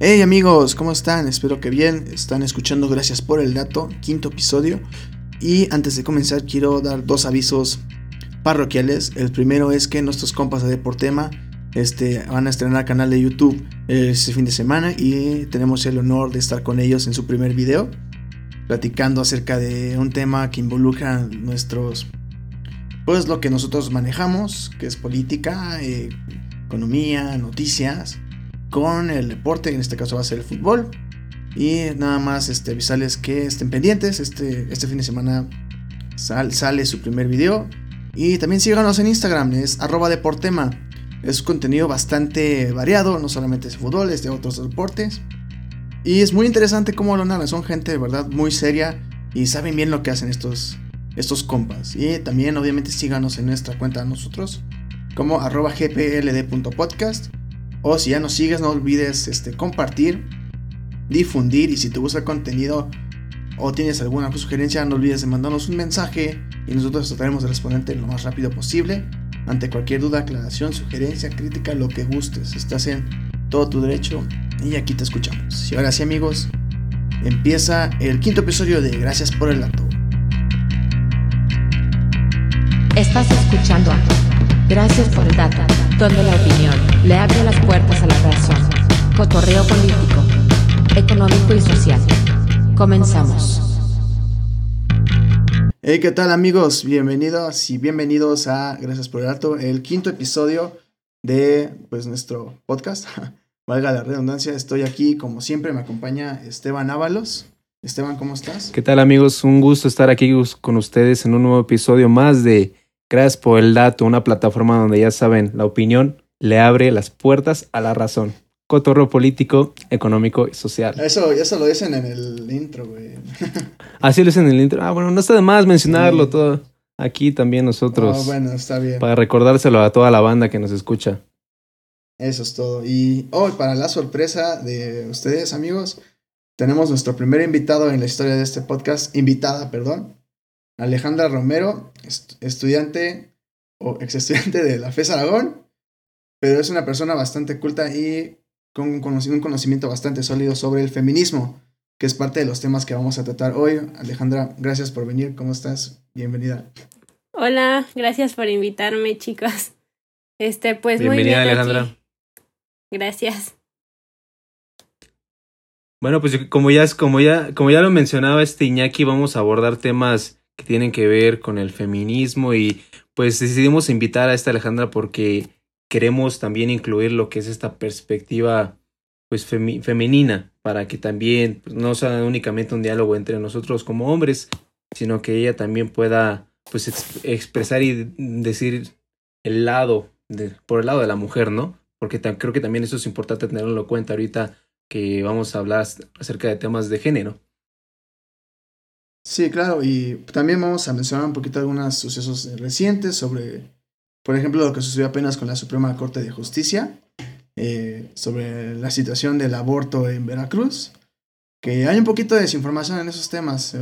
Hey amigos, ¿cómo están? Espero que bien. Están escuchando Gracias por el dato, quinto episodio. Y antes de comenzar quiero dar dos avisos parroquiales. El primero es que nuestros compas de Deportema este, van a estrenar canal de YouTube este fin de semana y tenemos el honor de estar con ellos en su primer video, platicando acerca de un tema que involucra nuestros, pues lo que nosotros manejamos, que es política, eh, economía, noticias con el deporte, en este caso va a ser el fútbol. Y nada más este, avisarles que estén pendientes. Este, este fin de semana sale su primer video. Y también síganos en Instagram, es arroba deportema. Es contenido bastante variado, no solamente de fútbol, es de otros deportes. Y es muy interesante cómo lo narran, son gente de verdad muy seria y saben bien lo que hacen estos, estos compas. Y también obviamente síganos en nuestra cuenta nosotros como arroba gpld.podcast o si ya nos sigues, no olvides este, compartir, difundir y si te gusta el contenido o tienes alguna sugerencia, no olvides de mandarnos un mensaje y nosotros trataremos de responderte lo más rápido posible. Ante cualquier duda, aclaración, sugerencia, crítica, lo que gustes. Estás en todo tu derecho y aquí te escuchamos. Y ahora sí amigos, empieza el quinto episodio de Gracias por el dato. Estás escuchando a Gracias por el dato donde la opinión le abre las puertas a la razón. Cotorreo político, económico y social. Comenzamos. Hey, ¿qué tal amigos? Bienvenidos y bienvenidos a Gracias por el Dato, el quinto episodio de pues nuestro podcast. Valga la redundancia, estoy aquí como siempre, me acompaña Esteban Ábalos. Esteban, ¿cómo estás? ¿Qué tal amigos? Un gusto estar aquí con ustedes en un nuevo episodio más de Gracias por el dato, una plataforma donde ya saben, la opinión le abre las puertas a la razón. Cotorro político, económico y social. Eso, eso lo dicen en el intro, güey. Así lo dicen en el intro. Ah, bueno, no está de más mencionarlo todo. Aquí también nosotros. Ah, bueno, está bien. Para recordárselo a toda la banda que nos escucha. Eso es todo. Y hoy, para la sorpresa de ustedes, amigos, tenemos nuestro primer invitado en la historia de este podcast. Invitada, perdón. Alejandra Romero, estudiante o ex estudiante de la FES Aragón, pero es una persona bastante culta y con un conocimiento bastante sólido sobre el feminismo, que es parte de los temas que vamos a tratar hoy. Alejandra, gracias por venir. ¿Cómo estás? Bienvenida. Hola, gracias por invitarme, chicos. Este, pues muy bien. Alejandra. Gracias. Bueno, pues como ya, como ya, como ya lo mencionaba este Iñaki, vamos a abordar temas que tienen que ver con el feminismo y pues decidimos invitar a esta Alejandra porque queremos también incluir lo que es esta perspectiva pues femenina para que también pues, no sea únicamente un diálogo entre nosotros como hombres sino que ella también pueda pues expresar y decir el lado por el lado de la mujer no porque creo que también eso es importante tenerlo en cuenta ahorita que vamos a hablar acerca de temas de género. Sí, claro, y también vamos a mencionar un poquito algunos sucesos recientes sobre, por ejemplo, lo que sucedió apenas con la Suprema Corte de Justicia, eh, sobre la situación del aborto en Veracruz, que hay un poquito de desinformación en esos temas,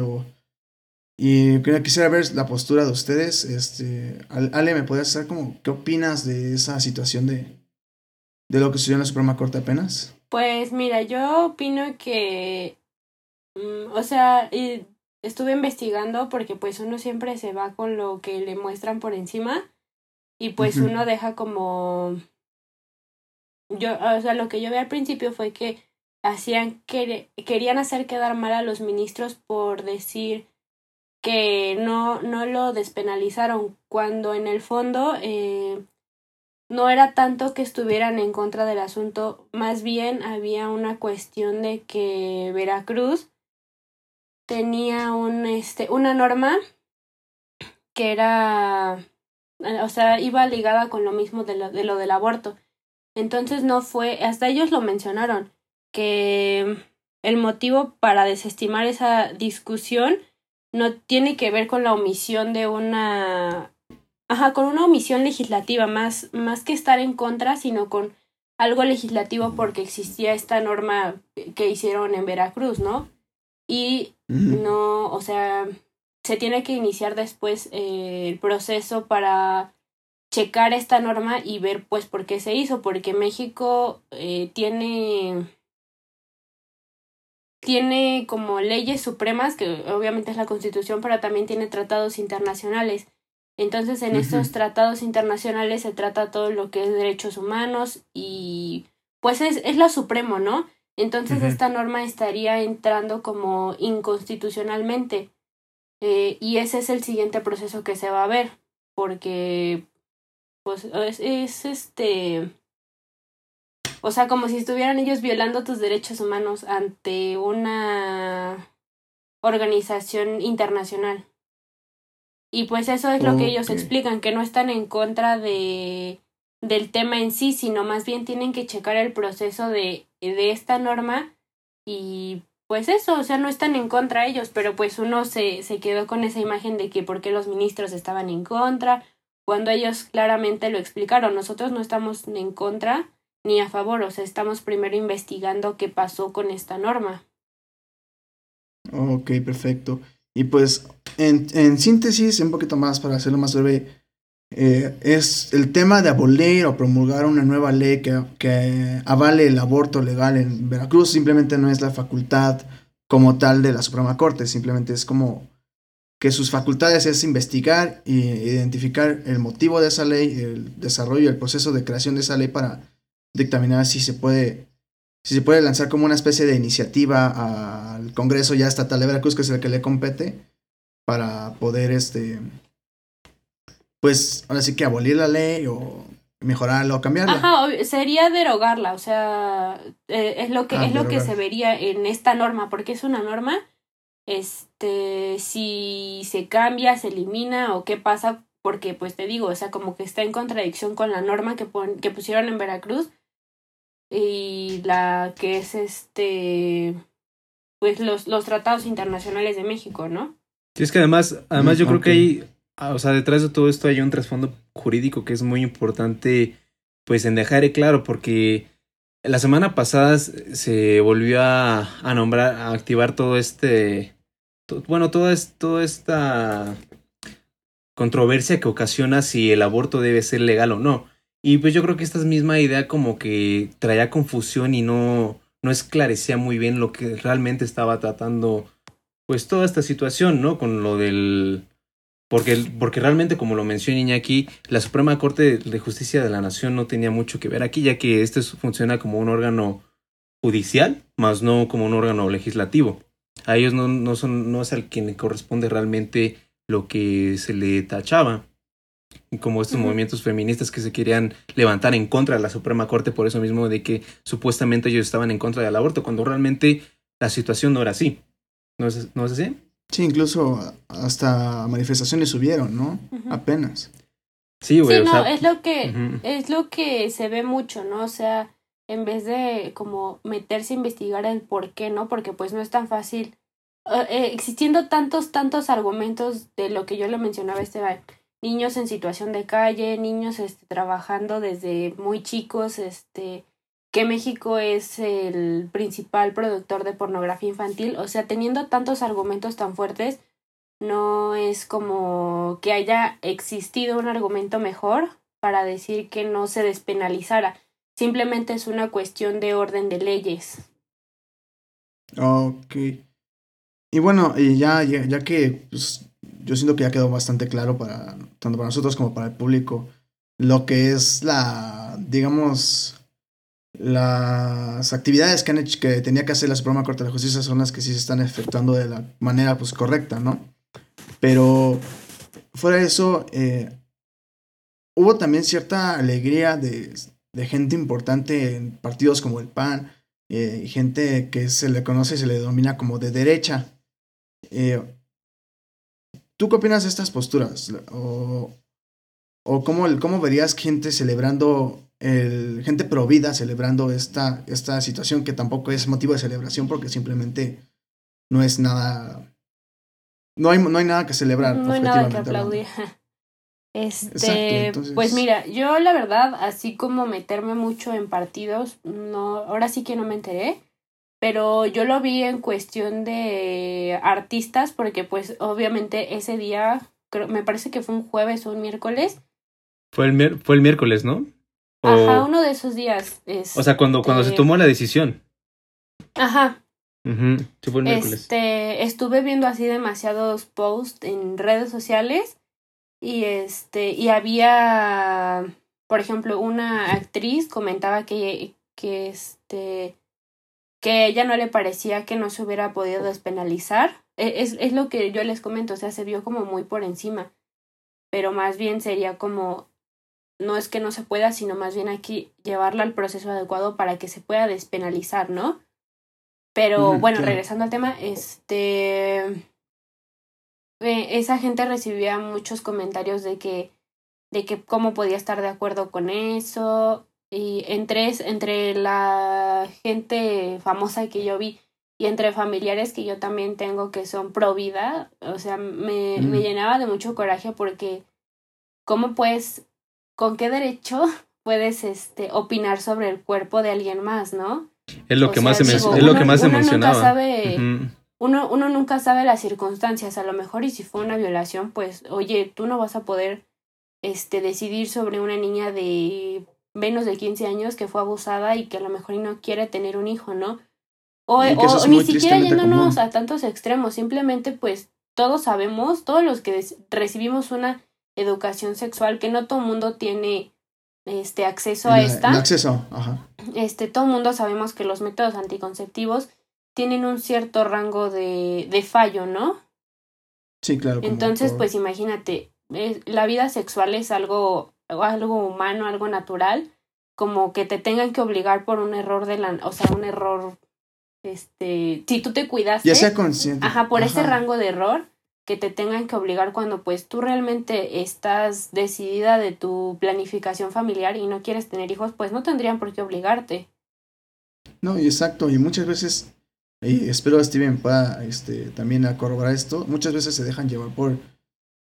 y quisiera ver la postura de ustedes. Este, Ale, ¿me podrías hacer como qué opinas de esa situación de, de lo que sucedió en la Suprema Corte apenas? Pues mira, yo opino que, mm, o sea, estuve investigando porque pues uno siempre se va con lo que le muestran por encima y pues uno deja como yo o sea lo que yo vi al principio fue que hacían que querían hacer quedar mal a los ministros por decir que no no lo despenalizaron cuando en el fondo eh, no era tanto que estuvieran en contra del asunto más bien había una cuestión de que Veracruz tenía un, este, una norma que era, o sea, iba ligada con lo mismo de lo, de lo del aborto. Entonces no fue, hasta ellos lo mencionaron, que el motivo para desestimar esa discusión no tiene que ver con la omisión de una, ajá, con una omisión legislativa, más, más que estar en contra, sino con algo legislativo porque existía esta norma que hicieron en Veracruz, ¿no? y no, o sea, se tiene que iniciar después eh, el proceso para checar esta norma y ver pues por qué se hizo, porque México eh, tiene tiene como leyes supremas, que obviamente es la Constitución, pero también tiene tratados internacionales. Entonces, en estos tratados internacionales se trata todo lo que es derechos humanos y pues es, es lo supremo, ¿no? Entonces, esta norma estaría entrando como inconstitucionalmente. Eh, y ese es el siguiente proceso que se va a ver, porque pues es, es este o sea, como si estuvieran ellos violando tus derechos humanos ante una organización internacional. Y pues eso es lo que ellos explican, que no están en contra de del tema en sí, sino más bien tienen que checar el proceso de, de esta norma y pues eso, o sea, no están en contra ellos, pero pues uno se, se quedó con esa imagen de que por qué los ministros estaban en contra, cuando ellos claramente lo explicaron, nosotros no estamos en contra ni a favor, o sea, estamos primero investigando qué pasó con esta norma. Ok, perfecto. Y pues, en, en síntesis, un poquito más para hacerlo más breve, eh, es el tema de abolir o promulgar una nueva ley que, que avale el aborto legal en Veracruz. Simplemente no es la facultad como tal de la Suprema Corte, simplemente es como que sus facultades es investigar e identificar el motivo de esa ley, el desarrollo el proceso de creación de esa ley para dictaminar si se puede si se puede lanzar como una especie de iniciativa al Congreso ya estatal de Veracruz, que es el que le compete, para poder este pues ahora sí que abolir la ley o mejorarla o cambiarla. Ajá, sería derogarla, o sea, eh, es lo que ah, es lo que se vería en esta norma, porque es una norma este si se cambia, se elimina o qué pasa, porque pues te digo, o sea, como que está en contradicción con la norma que que pusieron en Veracruz y la que es este pues los, los tratados internacionales de México, ¿no? Sí, es que además, además yo creo que hay, ah, o sea, detrás de todo esto hay un trasfondo jurídico que es muy importante, pues en dejar claro, porque la semana pasada se volvió a, nombrar, a activar todo este, bueno, toda, toda esta controversia que ocasiona si el aborto debe ser legal o no. Y pues yo creo que esta misma idea como que traía confusión y no, no esclarecía muy bien lo que realmente estaba tratando pues toda esta situación, ¿no? Con lo del... Porque, porque realmente, como lo mencioné Iñaki, la Suprema Corte de Justicia de la Nación no tenía mucho que ver aquí, ya que este funciona como un órgano judicial, más no como un órgano legislativo. A ellos no, no, son, no es al quien le corresponde realmente lo que se le tachaba como estos movimientos feministas que se querían levantar en contra de la Suprema Corte por eso mismo de que supuestamente ellos estaban en contra del aborto, cuando realmente la situación no era así. ¿No es, ¿no es así? Sí, incluso hasta manifestaciones subieron, ¿no? Apenas. Sí, güey. Sí, no, es lo que, es lo que se ve mucho, ¿no? O sea, en vez de como meterse a investigar el por qué, ¿no? Porque pues no es tan fácil. Eh, eh, existiendo tantos, tantos argumentos de lo que yo le mencionaba, Esteban, niños en situación de calle, niños este, trabajando desde muy chicos, este, que México es el principal productor de pornografía infantil, o sea, teniendo tantos argumentos tan fuertes, no es como que haya existido un argumento mejor para decir que no se despenalizara, simplemente es una cuestión de orden de leyes. Ok. Y bueno, ya, ya, ya que pues, yo siento que ya quedó bastante claro para tanto para nosotros como para el público lo que es la, digamos, las actividades que, tenía que hacer la Suprema Corte de Justicia son las que sí se están efectuando de la manera pues correcta, ¿no? Pero fuera de eso, eh, hubo también cierta alegría de, gente importante en partidos como el PAN, eh, gente que se le conoce y se le denomina como de derecha. Eh, ¿Tú qué opinas de estas posturas? ¿O, o cómo, cómo verías gente celebrando, el, gente pro vida celebrando esta, esta situación que tampoco es motivo de celebración porque simplemente no es nada... No hay, no hay nada que celebrar. No hay nada que aplaudir. Este, pues mira, yo la verdad, así como meterme mucho en partidos, no, ahora sí que no me enteré pero yo lo vi en cuestión de artistas porque pues obviamente ese día me parece que fue un jueves o un miércoles fue el fue el miércoles no ajá uno de esos días es o sea cuando cuando se tomó la decisión ajá Ujú, Sí, fue el miércoles. Este, estuve viendo así demasiados posts en redes sociales y este, y había, por ejemplo, una actriz comentaba que, que este, que ella no le parecía que no se hubiera podido despenalizar. E- Es, es lo que yo les comento, o sea, se vio como muy por encima, pero más bien sería como, no es que no se pueda, sino más bien aquí llevarla al proceso adecuado para que se pueda despenalizar, ¿no? Pero bueno, claro. regresando al tema, este. eh, esa gente recibía muchos comentarios de que. de que cómo podía estar de acuerdo con eso. Y entre, entre la gente famosa que yo vi y entre familiares que yo también tengo que son pro vida, o sea, me, me llenaba de mucho coraje porque. ¿Cómo puedes. Con qué derecho puedes este opinar sobre el cuerpo de alguien más, ¿no? Es lo o que sea, más digo, es lo uno- que más se uno nunca mencionaba. sabe- uno, uno nunca sabe las circunstancias, a lo mejor y si fue una violación, pues, oye, tú no vas a poder este decidir sobre una niña de menos de 15 años que fue abusada y que a lo mejor no quiere tener un hijo, ¿no? O, o ni siquiera yéndonos común. a tantos extremos, simplemente pues todos sabemos, todos los que recibimos una educación sexual que no todo el mundo tiene este acceso a esta El acceso, ajá. este, todo el mundo sabemos que los métodos anticonceptivos tienen un cierto rango de, de fallo, ¿no? Sí, claro. Entonces, pues imagínate, eh, la vida sexual es algo, algo humano, algo natural, como que te tengan que obligar por un error de la, o sea, un error, este, si tú te cuidaste, Ya sea consciente. ajá, por ese rango de error, que te tengan que obligar cuando pues tú realmente estás decidida de tu planificación familiar y no quieres tener hijos, pues no tendrían por qué obligarte. No, y exacto, y muchas veces, y espero Steven pueda este, también a corroborar esto, muchas veces se dejan llevar por,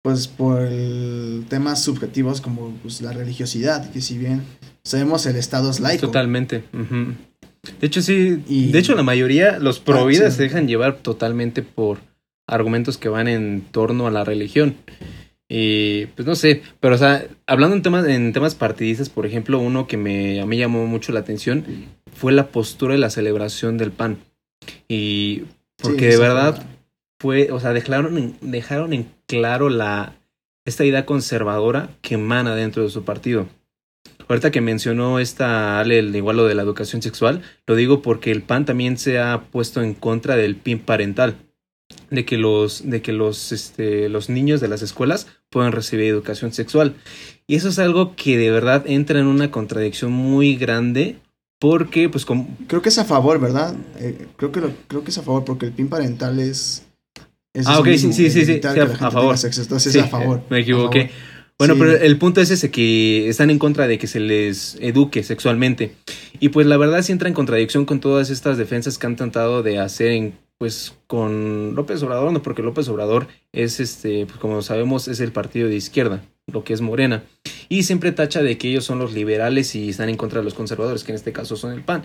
pues, por el- temas subjetivos como pues, la religiosidad, que si bien sabemos el Estado es laico. Totalmente. De hecho, sí. Y- De hecho, la mayoría, los Ah, vida sí. se dejan llevar totalmente por argumentos que van en torno a la religión. Y pues no sé, pero o sea, hablando en temas, en temas partidistas, por ejemplo, uno que me, a mí llamó mucho la atención fue la postura y la celebración del pan. Y porque Sí, de verdad fue- o sea, dejaron en, dejaron en claro la esta idea conservadora que emana dentro de su partido. Ahorita que mencionó esta Ale, igual lo de la educación sexual, lo digo porque el PAN también se ha puesto en contra del PIN parental, de que los, de que los, este, los niños de las escuelas puedan recibir educación sexual. Y eso es algo que de verdad entra en una contradicción muy grande, porque, pues, como, Creo que es a favor, ¿verdad? Eh, creo, que lo, creo que es a favor porque el PIN parental es... es Ah, ok, sí, mismo, sí, sí, sí, a- favor. sexo, entonces Sí, es a favor. me equivoqué. Bueno, Sí. pero el punto es ese, que están en contra de que se les eduque sexualmente. Y pues la verdad sí entra en contradicción con todas estas defensas que han tratado de hacer en, pues con López Obrador, no porque López Obrador es este, pues como sabemos, es el partido de izquierda, lo que es Morena. Y siempre tacha de que ellos son los liberales y están en contra de los conservadores, que en este caso son el PAN.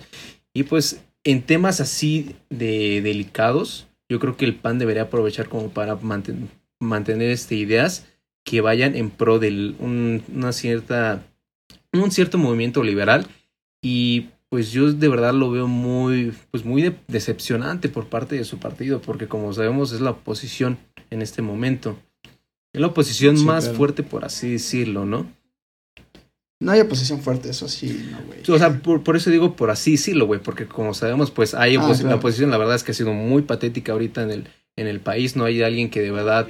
Y pues en temas así de delicados, yo creo que el PAN debería aprovechar como para manten- mantener este, ideas que vayan en pro de una cierta un cierto movimiento liberal y pues yo de verdad lo veo muy pues muy de- decepcionante por parte de su partido porque como sabemos es la oposición en este momento es la oposición Sí, más claro. fuerte por así decirlo no No hay oposición fuerte, eso sí, no, güey. o sea por, por eso digo por así decirlo güey porque como sabemos pues hay Ah, claro. la oposición la verdad es que ha sido muy patética ahorita en el en el país no hay alguien que de verdad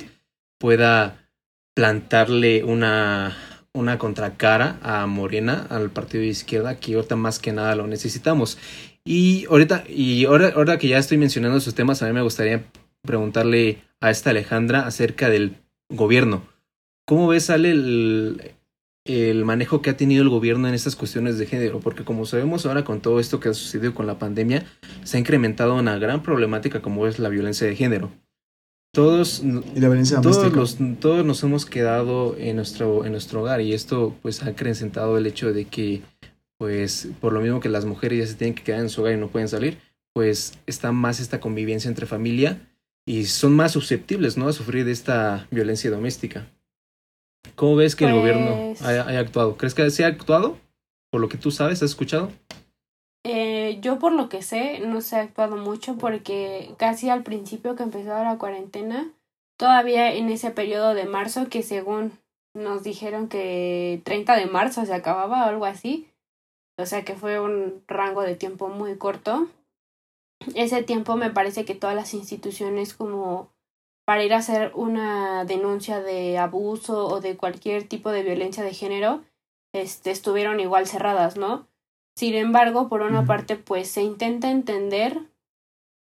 pueda plantarle una, una contracara a Morena, al partido de izquierda, que ahorita más que nada lo necesitamos. Y ahorita, y ahora, ahora que ya estoy mencionando esos temas, a mí me gustaría preguntarle a esta Alejandra acerca del gobierno. ¿Cómo ves, Ale, el, el manejo que ha tenido el gobierno en estas cuestiones de género? Porque como sabemos ahora con todo esto que ha sucedido con la pandemia, se ha incrementado una gran problemática como es la violencia de género. Todos Y la violencia todos, doméstica. los, todos nos hemos quedado en nuestro, en nuestro hogar y esto pues ha acrecentado el hecho de que pues por lo mismo que las mujeres ya se tienen que quedar en su hogar y no pueden salir, pues está más esta convivencia entre familia y son más susceptibles ¿no? a sufrir de esta violencia doméstica. ¿Cómo ves que el Pues- gobierno haya, haya actuado? ¿Crees que se ha actuado? Por lo que tú sabes, ¿has escuchado? Yo por lo que sé, no se ha actuado mucho porque casi al principio que empezó la cuarentena, todavía en ese periodo de marzo que según nos dijeron que 30 de marzo se acababa o algo así, o sea que fue un rango de tiempo muy corto. Ese tiempo me parece que todas las instituciones como para ir a hacer una denuncia de abuso o de cualquier tipo de violencia de género, este, estuvieron igual cerradas, ¿no? Sin embargo, por una parte, pues se intenta entender,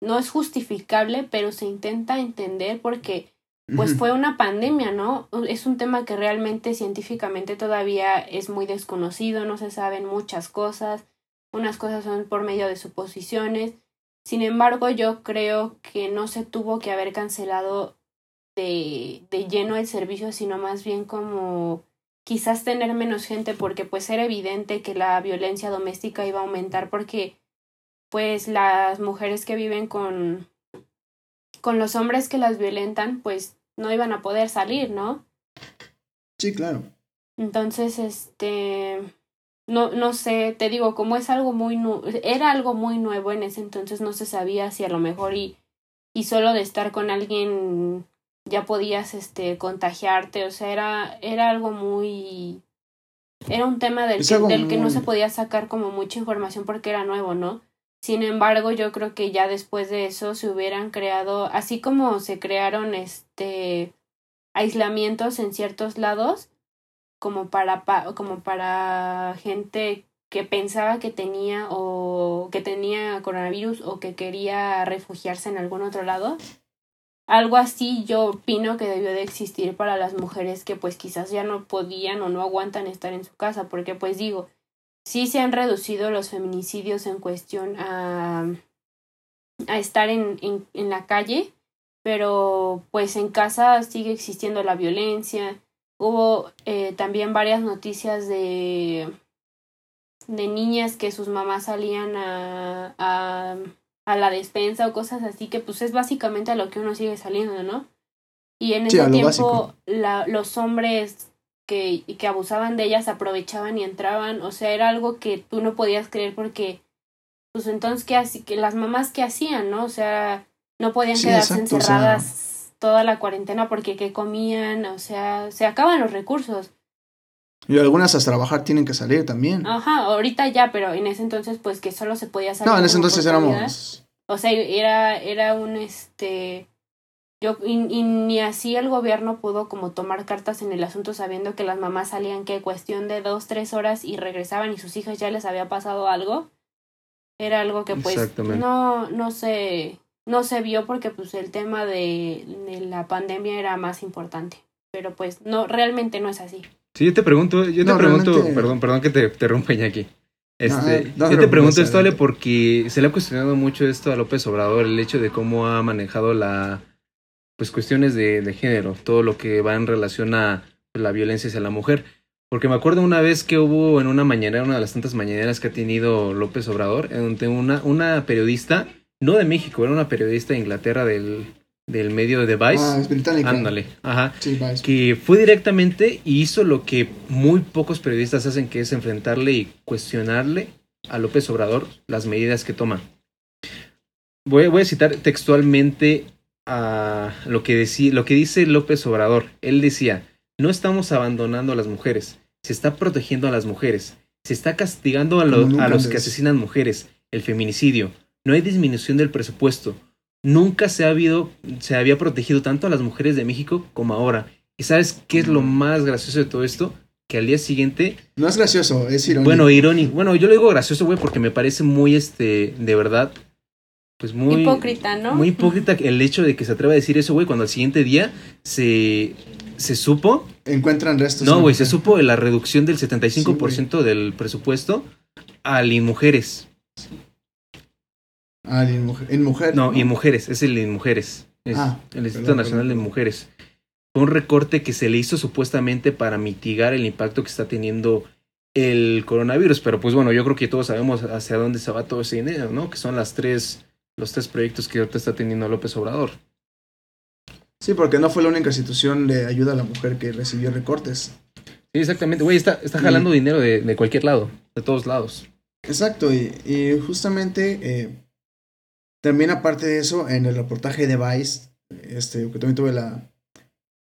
no es justificable, pero se intenta entender porque pues fue una pandemia, ¿no? Es un tema que realmente científicamente todavía es muy desconocido, no se saben muchas cosas, unas cosas son por medio de suposiciones. Sin embargo, yo creo que no se tuvo que haber cancelado de, de lleno el servicio, sino más bien como quizás tener menos gente porque pues era evidente que la violencia doméstica iba a aumentar porque pues las mujeres que viven con con los hombres que las violentan pues no iban a poder salir, ¿no? Sí, claro. Entonces, este no no sé, te digo, como es algo muy era algo muy nuevo en ese entonces no se sabía si a lo mejor y y solo de estar con alguien ya podías este contagiarte, o sea, era era algo muy era un tema del, que, del que no se podía sacar como mucha información porque era nuevo, ¿no? Sin embargo, yo creo que ya después de eso se hubieran creado, así como se crearon este aislamientos en ciertos lados, como para como para gente que pensaba que tenía o que tenía coronavirus o que quería refugiarse en algún otro lado, algo así yo opino que debió de existir para las mujeres que pues quizás ya no podían o no aguantan estar en su casa, porque pues digo, sí se han reducido los feminicidios en cuestión a, a estar en, en, en la calle, pero pues en casa sigue existiendo la violencia. Hubo eh, también varias noticias de de niñas que sus mamás salían a, a a la despensa o cosas así, que pues es básicamente a lo que uno sigue saliendo, ¿no? Y en ese tiempo la, los hombres que, que abusaban de ellas aprovechaban y entraban, o sea, era algo que tú no podías creer porque, pues entonces, ¿qué así? Que las mamás que hacían, ¿no? O sea, no podían quedarse encerradas toda la cuarentena porque qué comían, o sea, se acaban los recursos. Y algunas hasta trabajar tienen que salir también. Ajá, ahorita ya, pero en ese entonces pues que solo se podía salir. No, en ese entonces éramos... O sea, era, era un este... Yo, y, ni así el gobierno pudo como tomar cartas en el asunto sabiendo que las mamás salían que cuestión de dos, tres horas y regresaban y sus hijas ya les había pasado algo. Era algo que pues no, no se, no se vio porque pues el tema de, de la pandemia era más importante. Pero pues no, realmente no es así. Sí, yo te pregunto, yo te pregunto, perdón, perdón que te, te rompa aquí. Este, yo te pregunto esto, Ale, porque se le ha cuestionado mucho esto a López Obrador, el hecho de cómo ha manejado la, pues cuestiones de, de género, todo lo que va en relación a la violencia hacia la mujer. Porque me acuerdo una vez que hubo en una mañanera, una de las tantas mañaneras que ha tenido López Obrador, en donde una, una periodista, no de México, era una periodista de Inglaterra del, del medio de Vice. Ah, es británica. Ándale, ajá. Que fue directamente y hizo lo que muy pocos periodistas hacen, que es enfrentarle y cuestionarle a López Obrador las medidas que toma. Voy, voy a citar textualmente a lo que, decía, lo que dice López Obrador. Él decía, no estamos abandonando a las mujeres, se está protegiendo a las mujeres, se está castigando a, a los que asesinan mujeres, el feminicidio, no hay disminución del presupuesto, nunca se, ha habido, se había protegido tanto a las mujeres de México como ahora. ¿Y sabes qué es lo más gracioso de todo esto? Que al día siguiente... No es gracioso, es irónico. Bueno, irónico. Bueno, yo lo digo gracioso, güey, porque me parece muy, este, de verdad, pues muy... Hipócrita, ¿no? Muy hipócrita el hecho de que se atreva a decir eso, güey, cuando al siguiente día se, se supo... Encuentran restos. No, güey, se supo la reducción del 75% del presupuesto a las mujeres. Ah, en, mujer, en mujer. No, y en mujeres, es el en mujeres. Es ah, el Instituto Nacional de Mujeres. Fue un recorte que se le hizo supuestamente para mitigar el impacto que está teniendo el coronavirus. Pero pues bueno, yo creo que todos sabemos hacia dónde se va todo ese dinero, ¿no? Que son las tres, los tres proyectos que ahorita está teniendo López Obrador. Sí, porque no fue la única institución de ayuda a la mujer que recibió recortes. Sí, exactamente. Güey, está, está jalando dinero de, de cualquier lado, de todos lados. Exacto, y, y justamente eh, también aparte de eso, en el reportaje de Vice, este, que también tuve la,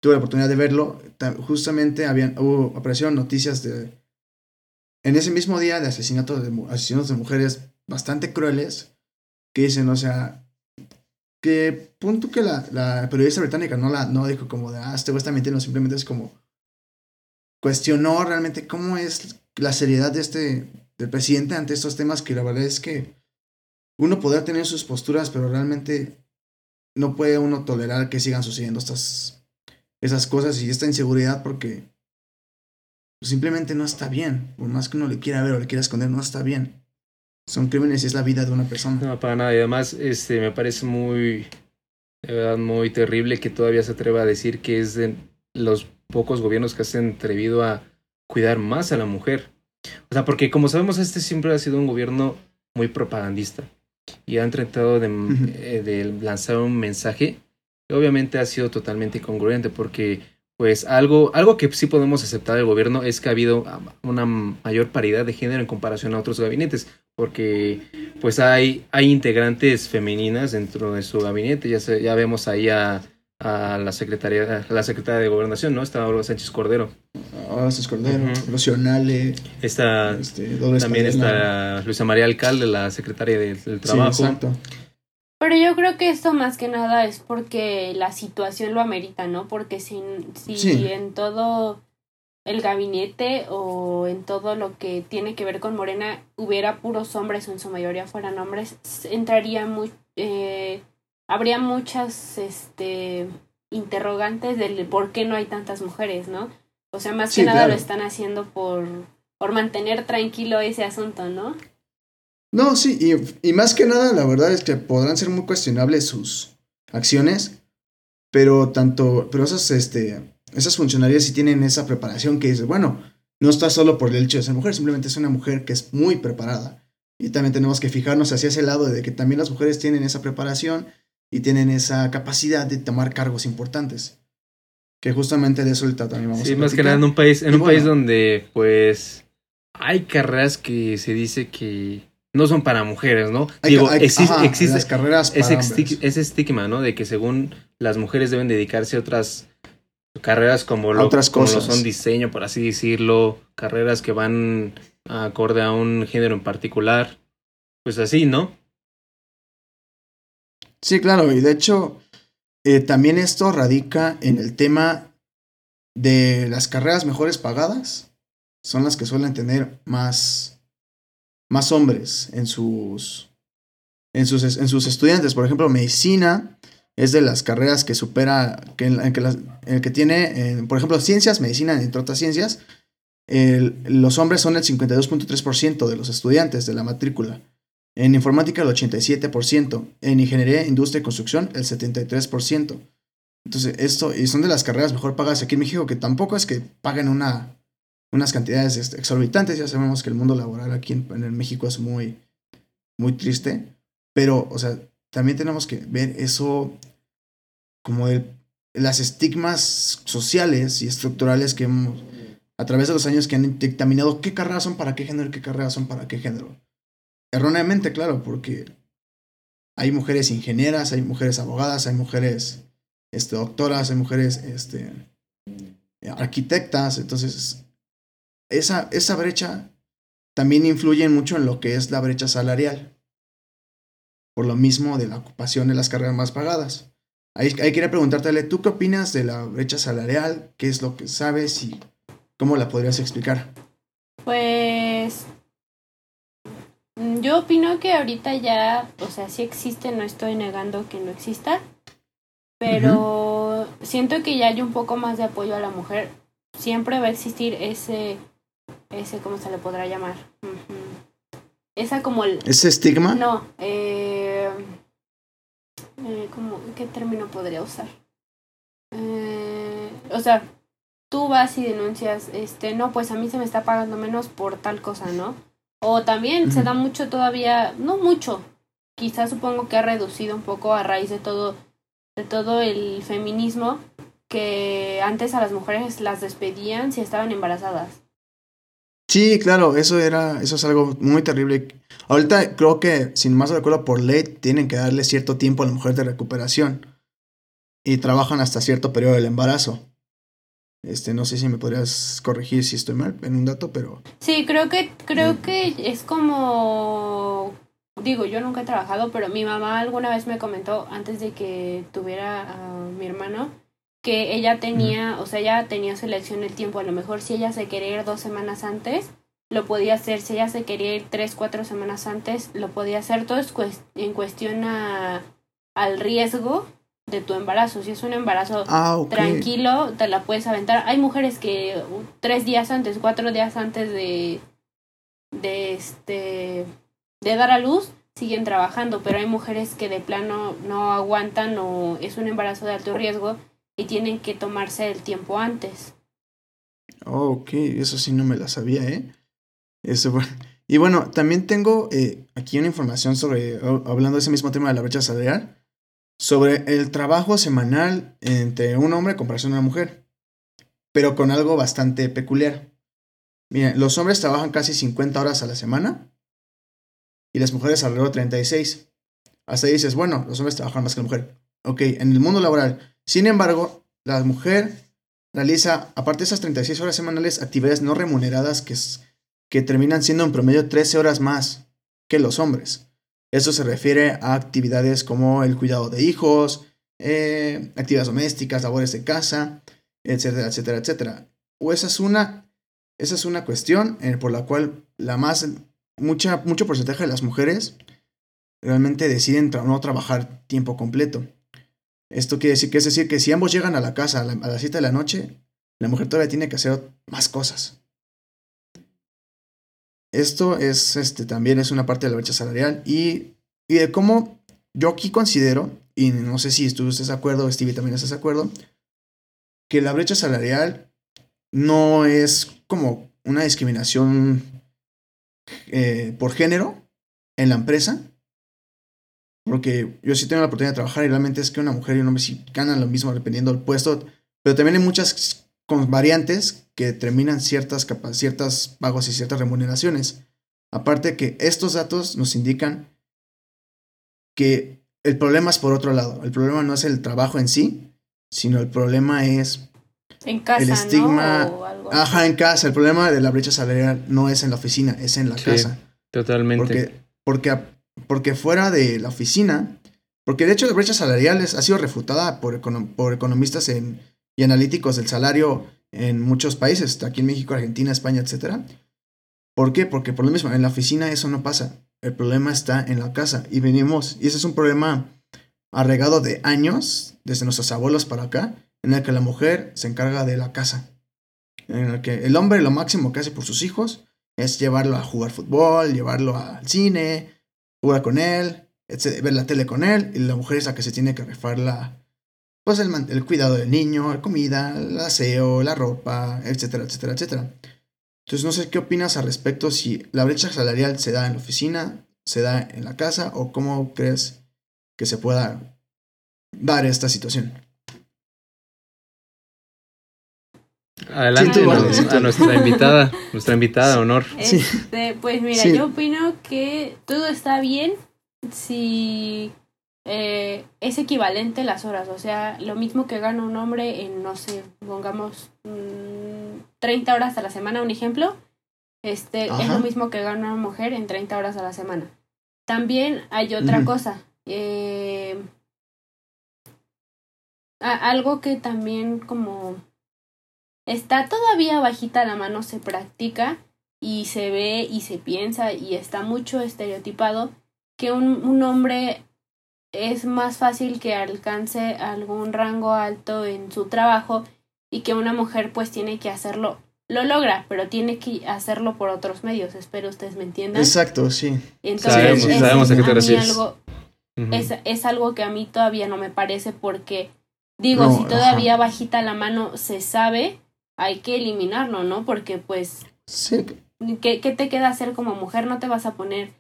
tuve la oportunidad de verlo, justamente habían, hubo, aparecieron noticias de, en ese mismo día de asesinatos de, asesinatos de mujeres bastante crueles, que dicen, o sea, que punto que la, la periodista británica no la no dijo como de, ah, este güey está mintiendo, simplemente es como cuestionó realmente cómo es la seriedad de este, del presidente ante estos temas, que la verdad es que uno podrá tener sus posturas, pero realmente no puede uno tolerar que sigan sucediendo estas, esas cosas y esta inseguridad porque simplemente no está bien. Por más que uno le quiera ver o le quiera esconder, no está bien. Son crímenes y es la vida de una persona. No, para nada. Y además, este, me parece muy, verdad, muy terrible que todavía se atreva a decir que es de los pocos gobiernos que se han atrevido a cuidar más a la mujer. O sea, porque como sabemos, este siempre ha sido un gobierno muy propagandista y han tratado de, eh, de lanzar un mensaje que obviamente ha sido totalmente incongruente porque pues algo, algo que sí podemos aceptar del gobierno es que ha habido una mayor paridad de género en comparación a otros gabinetes, porque pues hay, hay integrantes femeninas dentro de su gabinete, ya, ya vemos ahí a, a la secretaria, la secretaria de gobernación, ¿no? Está Olga Sánchez Cordero. Olga Sánchez Cordero, uh Está, este, también está Luisa María Alcalde, la secretaria del, Trabajo. Sí, exacto. Pero yo creo que esto más que nada es porque la situación lo amerita, ¿no? Porque si, si en todo el gabinete o en todo lo que tiene que ver con Morena hubiera puros hombres o en su mayoría fueran hombres, entraría muy... Eh, habría muchas este, interrogantes del por qué no hay tantas mujeres, ¿no? O sea, más que nada lo están haciendo por, por mantener tranquilo ese asunto, ¿no? No, sí, y, y, más que nada, la verdad es que podrán ser muy cuestionables sus acciones, pero tanto, pero esas, este, esas funcionarias sí tienen esa preparación que dice, bueno, no está solo por el hecho de ser mujer, simplemente es una mujer que es muy preparada. Y también tenemos que fijarnos hacia ese lado de que también las mujeres tienen esa preparación y tienen esa capacidad de tomar cargos importantes. Que justamente de eso también vamos sí, más que nada en un país, en un país donde pues hay carreras que se dice que no son para mujeres, ¿no? Digo, existe, las carreras ese, ese estigma, ¿no? De que según las mujeres deben dedicarse a otras carreras como lo, otras cosas. Como lo son diseño, por así decirlo, carreras que van acorde a un género en particular, pues así, ¿no? Sí, claro, y de hecho, eh, también esto radica en el tema de las carreras mejores pagadas, son las que suelen tener más, más hombres en sus, en sus, en sus estudiantes. Por ejemplo, medicina es de las carreras que supera, que en, que, las, que tiene, por ejemplo, ciencias, medicina, entre otras ciencias, los hombres son el 52.3% de los estudiantes de la matrícula. En informática el 87%, en ingeniería, industria y construcción el 73%. Entonces, esto, y son de las carreras mejor pagadas aquí en México, que tampoco es que paguen una, unas cantidades este, exorbitantes, ya sabemos que el mundo laboral aquí en, en México es muy, muy triste, pero, o sea, también tenemos que ver eso como el, las estigmas sociales y estructurales que hemos, a través de los años que han dictaminado qué carreras son para qué género qué carreras son para qué género. Erróneamente, claro, porque hay mujeres ingenieras, hay mujeres abogadas, hay mujeres este, doctoras, hay mujeres este, arquitectas, entonces esa, esa brecha también influye mucho en lo que es la brecha salarial, por lo mismo de la ocupación de las carreras más pagadas. Ahí, ahí quería preguntarte, ¿tú qué opinas de la brecha salarial? ¿Qué es lo que sabes y cómo la podrías explicar? Pues yo opino que ahorita ya, o sea, sí existe, no estoy negando que no exista, pero siento que ya hay un poco más de apoyo a la mujer. Siempre va a existir ese, ese, ¿cómo se le podrá llamar? Esa como el... ¿Ese estigma? No, eh, eh, ¿qué término podría usar? Eh, o sea, tú vas y denuncias, este, no, pues a mí se me está pagando menos por tal cosa, ¿no? O también se da mucho todavía, no mucho, quizás supongo que ha reducido un poco a raíz de todo, de todo el feminismo, que antes a las mujeres las despedían si estaban embarazadas. Sí, claro, eso era, eso es algo muy terrible. Ahorita creo que, sin más recuerdo, por ley tienen que darle cierto tiempo a la mujer de recuperación. Y trabajan hasta cierto periodo del embarazo. Este, no sé si me podrías corregir si estoy mal en un dato, pero. Sí, creo que, creo que es como digo, yo nunca he trabajado, pero mi mamá alguna vez me comentó antes de que tuviera a mi hermano que ella tenía, o sea, ella tenía selección el tiempo, a lo mejor si ella se quería ir dos semanas antes, lo podía hacer, si ella se quería ir tres, cuatro semanas antes, lo podía hacer, todo es en cuestión a, al riesgo de tu embarazo. Si es un embarazo ah, tranquilo, te la puedes aventar. Hay mujeres que tres días antes, cuatro días antes de, de este, de dar a luz, siguen trabajando, pero hay mujeres que de plano no aguantan o es un embarazo de alto riesgo y tienen que tomarse el tiempo antes. Oh, ok, eso sí no me la sabía, ¿eh? Eso, y bueno, también tengo eh, aquí una información sobre, hablando de ese mismo tema de la brecha salarial, sobre el trabajo semanal entre un hombre en comparación a una mujer, pero con algo bastante peculiar. Miren, los hombres trabajan casi 50 horas a la semana y las mujeres alrededor de 36. Hasta ahí dices, bueno, los hombres trabajan más que la mujer. Ok, en el mundo laboral. Sin embargo, la mujer realiza, aparte de esas 36 horas semanales, actividades no remuneradas que, que terminan siendo en promedio 13 horas más que los hombres. Esto se refiere a actividades como el cuidado de hijos, eh, actividades domésticas, labores de casa, etcétera, etcétera, etcétera. O esa es una, esa es una cuestión eh, por la cual la más mucha, mucho porcentaje de las mujeres realmente deciden no trabajar tiempo completo. Esto quiere decir que es decir que si ambos llegan a la casa a, las 7 de la noche, la mujer todavía tiene que hacer más cosas. Esto es, este, también es una parte de la brecha salarial y, y de cómo yo aquí considero, y no sé si tú estás de acuerdo, Stevie también estás de acuerdo, que la brecha salarial no es como una discriminación eh, por género en la empresa. Porque yo sí tengo la oportunidad de trabajar y realmente es que una mujer y un hombre sí ganan lo mismo dependiendo del puesto. Pero también hay muchas variantes que determinan ciertas, ciertas pagos y ciertas remuneraciones. Aparte que estos datos nos indican que el problema es por otro lado. El problema no es el trabajo en sí, sino el problema es en casa, el estigma. Ajá, en casa. El problema de la brecha salarial no es en la oficina, es en la casa. Totalmente. Porque, porque, porque fuera de la oficina, porque de hecho la brecha salarial ha sido refutada por, por economistas en, y analíticos del salario en muchos países, aquí en México, Argentina, España, etc. ¿Por qué? Porque por lo mismo, en la oficina eso no pasa. El problema está en la casa y venimos, y ese es un problema arregado de años, desde nuestros abuelos para acá, en el que la mujer se encarga de la casa. En el que el hombre lo máximo que hace por sus hijos es llevarlo a jugar fútbol, llevarlo al cine, jugar con él, ver la tele con él, y la mujer es la que se tiene que rifar la, pues el, el, cuidado del niño, la comida, el aseo, la ropa, etcétera, etcétera, etcétera. Entonces no sé qué opinas al respecto si la brecha salarial se da en la oficina, se da en la casa o cómo crees que se pueda dar esta situación. Adelante a, nuestra invitada, nuestra invitada, honor. Este, pues mira, yo opino que todo está bien si eh, es equivalente las horas, o sea, lo mismo que gana un hombre en, no sé, pongamos 30 mm, horas a la semana, un ejemplo, este es lo mismo que gana una mujer en 30 horas a la semana. También hay otra cosa, eh, algo que también como está todavía bajita la mano, se practica y se ve y se piensa y está mucho estereotipado que un, un hombre es más fácil que alcance algún rango alto en su trabajo y que una mujer pues tiene que hacerlo. Lo logra, pero tiene que hacerlo por otros medios. Espero ustedes me entiendan. Exacto, sí. Entonces, sabemos, a qué te refieres. Algo, es, es, algo que a mí todavía no me parece porque, digo, si todavía bajita la mano se sabe, hay que eliminarlo, ¿no? Porque pues... Sí. ¿qué, ¿Qué te queda hacer como mujer? No te vas a poner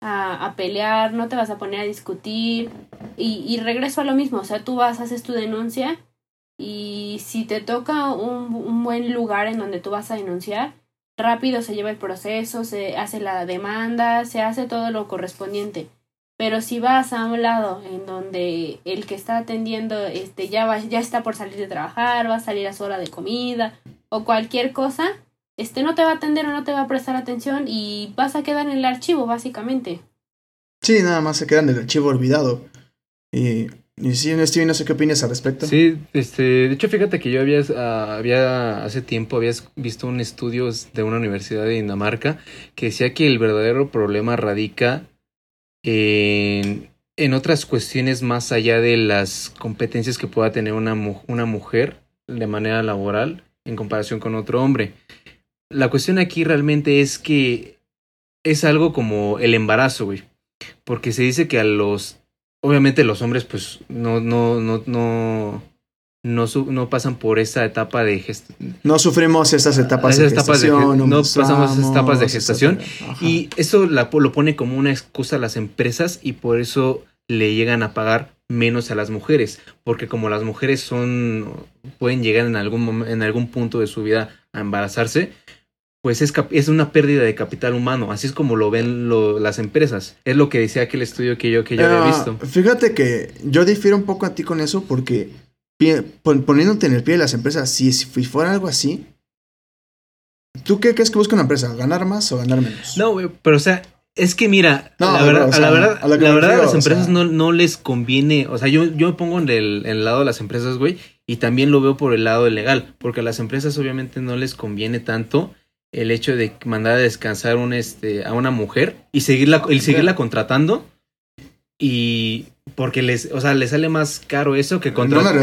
a, a pelear, no te vas a poner a discutir y, y regreso a lo mismo, o sea, tú vas, haces tu denuncia y si te toca un, un buen lugar en donde tú vas a denunciar, rápido se lleva el proceso, se hace la demanda, se hace todo lo correspondiente. Pero si vas a un lado en donde el que está atendiendo este ya va, ya está por salir de trabajar, va a salir a su hora de comida o cualquier cosa, este no te va a atender o no te va a prestar atención y vas a quedar en el archivo básicamente. Sí, nada más se queda en el archivo olvidado. Y, y sí, Steven, no sé qué opinas al respecto. Sí, este, de hecho, fíjate que yo había, ah, había hace tiempo había visto un estudio de una universidad de Dinamarca que decía que el verdadero problema radica en, en otras cuestiones más allá de las competencias que pueda tener una, mu- una mujer de manera laboral en comparación con otro hombre. La cuestión aquí realmente es que es algo como el embarazo, güey. Porque se dice que a los. Obviamente los hombres, pues, no, no, no, no. No, su- no pasan por esa etapa de gest- No sufrimos esas etapas de Esas etapas de ge- gestación. no pasamos esas etapas de gestación. Y eso la- lo pone como una excusa a las empresas y por eso le llegan a pagar menos a las mujeres. Porque como las mujeres son. pueden llegar en algún, en algún punto de su vida a embarazarse, pues es, es una pérdida de capital humano. Así es como lo ven lo- las empresas. Es lo que decía aquel estudio que yo, que yo había Ah, visto. Fíjate que yo difiero un poco a ti con eso porque poniéndote en el pie de las empresas, si, si fuera algo así, ¿tú qué crees que busca una empresa? ¿Ganar más o ganar menos? No, güey, pero o sea, es que mira, No, la verdad, o a sea, la verdad, a la verdad a las o empresas sea- no, no les conviene, o sea, yo, yo me pongo en el, en el lado de las empresas, güey, y también lo veo por el lado legal, porque a las empresas obviamente no les conviene tanto el hecho de mandar a descansar un, este, a una mujer y seguirla, el seguirla contratando y porque les, o sea, les sale más caro eso que, contra- No contratar,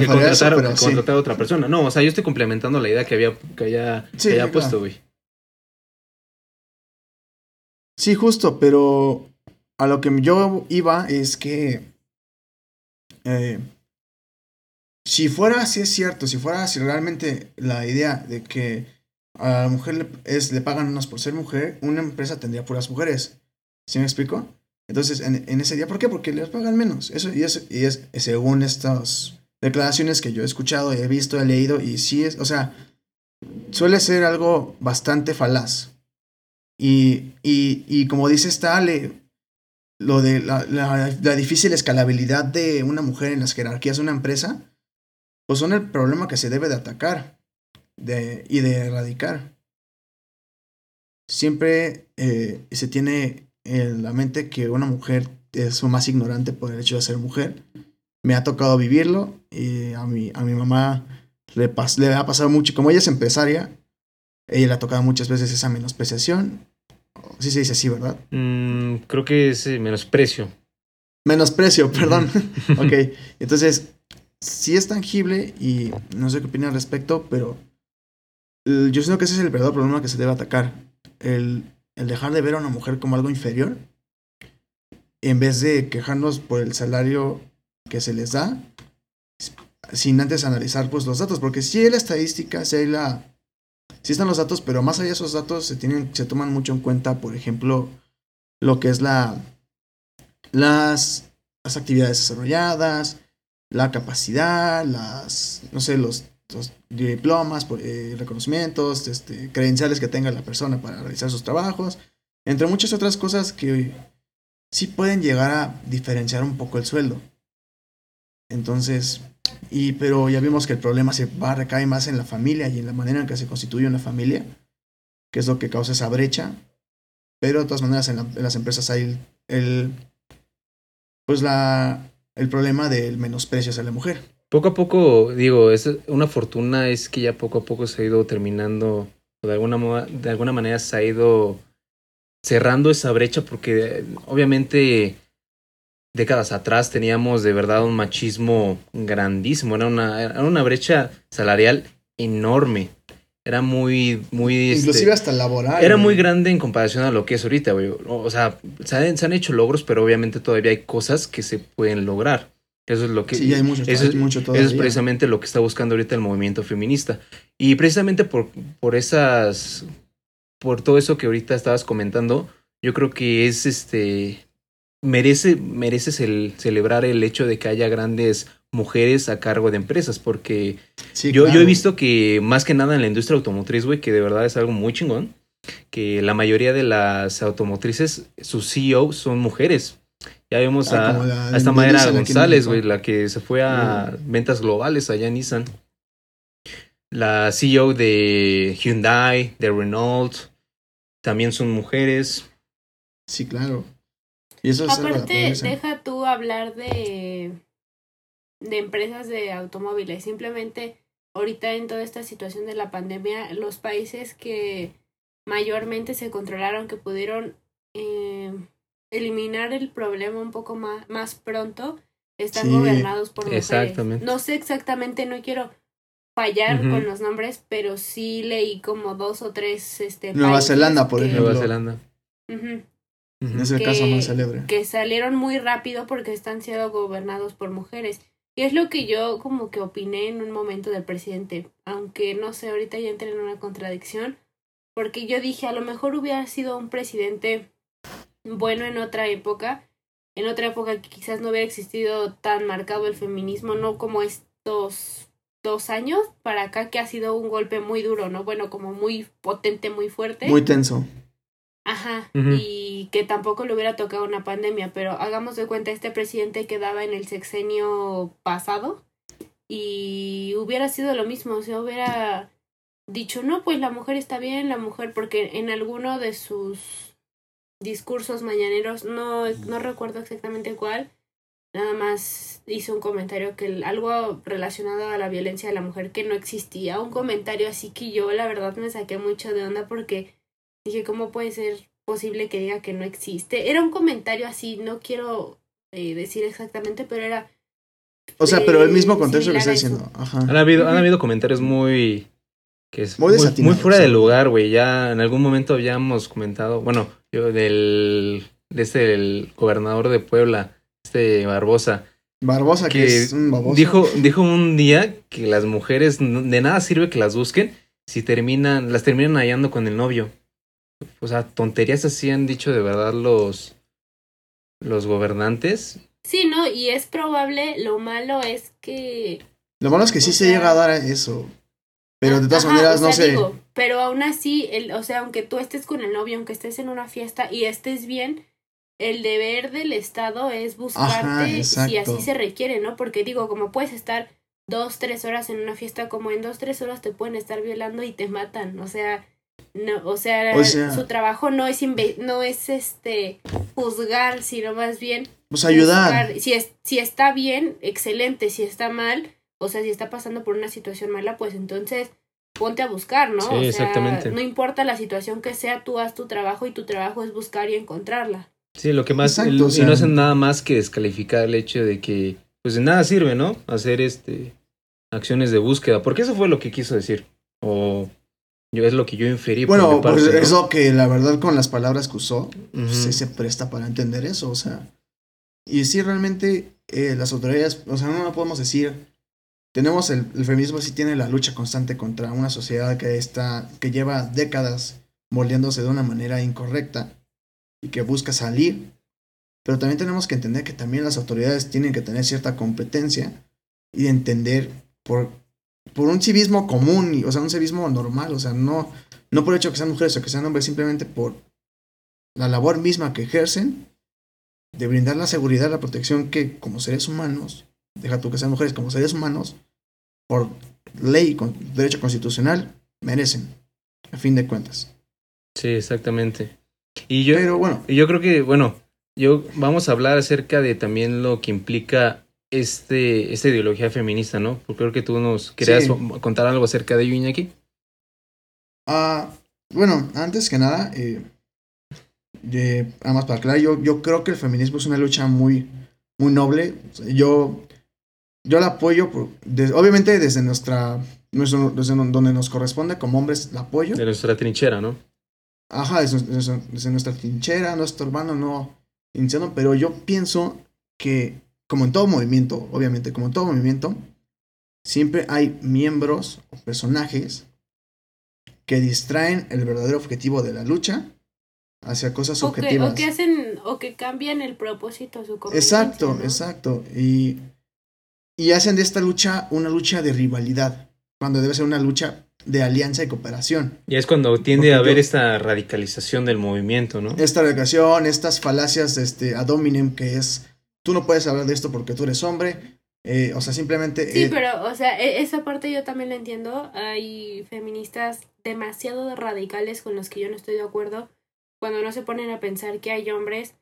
sí. contratar a otra persona. No, o sea, yo estoy complementando la idea que había, que Sí, claro. puesto, güey. Sí, justo, pero a lo que yo iba es que eh, si fuera así es cierto, si fuera así realmente la idea de que a la mujer le, es, le pagan unas por ser mujer, una empresa tendría puras mujeres. ¿Sí me explico? Entonces, en, ese día, ¿por qué? Porque les pagan menos. Eso, y es, y es según estas declaraciones que yo he escuchado, he visto, he leído, y sí es, o sea, suele ser algo bastante falaz. Y, y, y como dice Stale, lo de la, la, la difícil escalabilidad de una mujer en las jerarquías de una empresa, pues son el problema que se debe de atacar de, y de erradicar. Siempre eh, se tiene en la mente que una mujer es más ignorante por el hecho de ser mujer. Me ha tocado vivirlo y a mi, a mi mamá le, pas, le ha pasado mucho. Como ella es empresaria, ella le ha tocado muchas veces esa menospreciación. Sí se dice así, ¿verdad? Mm, creo que es eh, menosprecio. Menosprecio, perdón. ok, entonces, sí es tangible y no sé qué opina al respecto, pero yo siento que ese es el verdadero problema que se debe atacar. El, el dejar de ver a una mujer como algo inferior en vez de quejarnos por el salario que se les da sin antes analizar pues los datos, porque sí hay la estadística, sí hay la sí están los datos, pero más allá de esos datos se tienen se toman mucho en cuenta, por ejemplo, lo que es la las, las actividades desarrolladas, la capacidad, las no sé, los, los diplomas, eh, reconocimientos, este, credenciales que tenga la persona para realizar sus trabajos, entre muchas otras cosas que sí pueden llegar a diferenciar un poco el sueldo. Entonces, y pero ya vimos que el problema se va a recaer más en la familia y en la manera en que se constituye una familia, que es lo que causa esa brecha. Pero de todas maneras en, la- en las empresas hay el- pues la el problema del menosprecio hacia la mujer. Poco a poco, digo, es una fortuna es que ya poco a poco se ha ido terminando, o de alguna, moda- de alguna manera se ha ido cerrando esa brecha porque eh, obviamente décadas atrás teníamos de verdad un machismo grandísimo, era una, era una brecha salarial enorme, era muy, muy... este, Inclusive hasta laboral. Era güey. muy grande en comparación a lo que es ahorita, güey. O o sea, se han, se han hecho logros, pero obviamente todavía hay cosas que se pueden lograr. Eso es lo que... Sí, hay mucho, eso hay es- mucho Eso todavía. es precisamente lo que está buscando ahorita el movimiento feminista. Y precisamente por, por esas. Por todo eso que ahorita estabas comentando, yo creo que es este. Merece, mereces el celebrar el hecho de que haya grandes mujeres a cargo de empresas, porque Sí, yo, yo he visto que más que nada en la industria automotriz, güey, que de verdad es algo muy chingón. que la mayoría de las automotrices, sus CEO son mujeres. Ya vemos Ah, a, como la a esta en González, güey, la que se fue a ventas globales allá en Nissan. La CEO de Hyundai, de Renault, también son mujeres. Sí, claro. Y eso Aparte, deja tú hablar de, de empresas de automóviles. Simplemente, ahorita en toda esta situación de la pandemia, los países que mayormente se controlaron, que pudieron eh, eliminar el problema un poco más, más pronto, están Sí, gobernados por mujeres. exactamente. No sé exactamente, no quiero fallar con los nombres, pero sí leí como dos o tres este, Nueva Zelanda, por que- ejemplo. Nueva Zelanda. Es el que- caso más célebre. que salieron muy rápido porque están siendo gobernados por mujeres. Y es lo que yo como que opiné en un momento del presidente, aunque no sé, ahorita ya entré en una contradicción, porque yo dije, a lo mejor hubiera sido un presidente bueno en otra época, en otra época que quizás no hubiera existido tan marcado el feminismo, no como estos dos años para acá que ha sido un golpe muy duro, ¿no? Bueno, como muy potente, muy fuerte. Muy tenso. Ajá, y que tampoco le hubiera tocado una pandemia, pero hagamos de cuenta, este presidente quedaba en el sexenio pasado y hubiera sido lo mismo, o sea, hubiera dicho, no, pues la mujer está bien, la mujer, porque en alguno de sus discursos mañaneros, no, no recuerdo exactamente cuál, nada más hizo un comentario que algo relacionado a la violencia de la mujer que no existía, un comentario así que yo la verdad me saqué mucho de onda porque Dije, ¿cómo puede ser posible que diga que no existe? Era un comentario así, no quiero eh, decir exactamente, pero era... O sea, pero el mismo Eh, contexto que está diciendo. Ajá. Han habido, han habido comentarios muy. Que es Muy muy, muy, fuera de sí. lugar, güey. Ya en algún momento habíamos comentado. Bueno, yo del. de este, el gobernador de Puebla, este Barbosa, Barbosa, que, que es un baboso. dijo, dijo un día que las mujeres de nada sirve que las busquen si terminan, las terminan hallando con el novio. O sea, tonterías así han dicho de verdad los. los gobernantes. Sí, ¿no? Y es probable, lo malo es que... Lo malo es que sí o se llega a dar eso. Pero de todas Ajá, maneras, o no sé. digo, pero aún así, el, o sea, aunque tú estés con el novio, aunque estés en una fiesta y estés bien, el deber del Estado es buscarte si así se requiere, ¿no? Porque digo, como puedes estar dos, tres horas en una fiesta, como en dos, tres horas te pueden estar violando y te matan, o sea, no, o sea, O sea- su trabajo no es no es este juzgar, sino más bien Pues ayudar. buscar- Si, es, si está bien, excelente. Si está mal, o sea, si está pasando por una situación mala, pues entonces ponte a buscar, ¿no? Sí, o sea, exactamente. no importa la situación que sea, tú haz tu trabajo y tu trabajo es buscar y encontrarla. Sí, lo que más. Exacto, el- o y no hacen nada más que descalificar el hecho de que, pues de nada sirve, ¿no? Hacer este acciones de búsqueda. Porque eso fue lo que quiso decir. O yo es lo que yo inferí. por Bueno, mi parte, pues ¿no? eso que la verdad con las palabras que usó, sí se presta para entender eso, o sea. Y sí, realmente eh, las autoridades, o sea, no lo podemos decir. Tenemos el, feminismo sí tiene la lucha constante contra una sociedad que está, que lleva décadas moldeándose de una manera incorrecta y que busca salir. Pero también tenemos que entender que también las autoridades tienen que tener cierta competencia y entender por, por un civismo común, o sea, un civismo normal, o sea, no, no por el hecho que sean mujeres o que sean hombres, simplemente por la labor misma que ejercen de brindar la seguridad, la protección que como seres humanos, deja tú que sean mujeres, como seres humanos, por ley, con derecho constitucional, merecen, a fin de cuentas. Sí, exactamente. Y yo, Pero bueno, y yo creo que, bueno, yo vamos a hablar acerca de también lo que implica este, esta ideología feminista, ¿no? Porque creo que tú nos querías Sí. contar algo acerca de ello, Iñaki. ah, bueno, antes que nada, eh, de, además para aclarar, yo, yo creo que el feminismo es una lucha muy, muy noble. Yo, yo la apoyo, por- de- obviamente desde nuestra, nuestro, desde donde nos corresponde como hombres, la apoyo. De nuestra trinchera, ¿no? Ajá, desde, desde- desde nuestra trinchera, no estorbando, no iniciando, pero yo pienso que, como en todo movimiento, obviamente, como en todo movimiento, siempre hay miembros o personajes que distraen el verdadero objetivo de la lucha hacia cosas O que, subjetivas. o que hacen, o que cambian el propósito a su conveniencia, Exacto, ¿no? exacto. Y, y hacen de esta lucha una lucha de rivalidad, cuando debe ser una lucha de alianza y cooperación. Y es cuando tiende a haber esta radicalización del movimiento, ¿no? Esta radicalización, estas falacias este, ad hominem, que es, tú no puedes hablar de esto porque tú eres hombre, eh, o sea, simplemente... Sí, eh, pero, o sea, e- esa parte yo también la entiendo. Hay feministas demasiado radicales con los que yo no estoy de acuerdo cuando no se ponen a pensar que hay hombres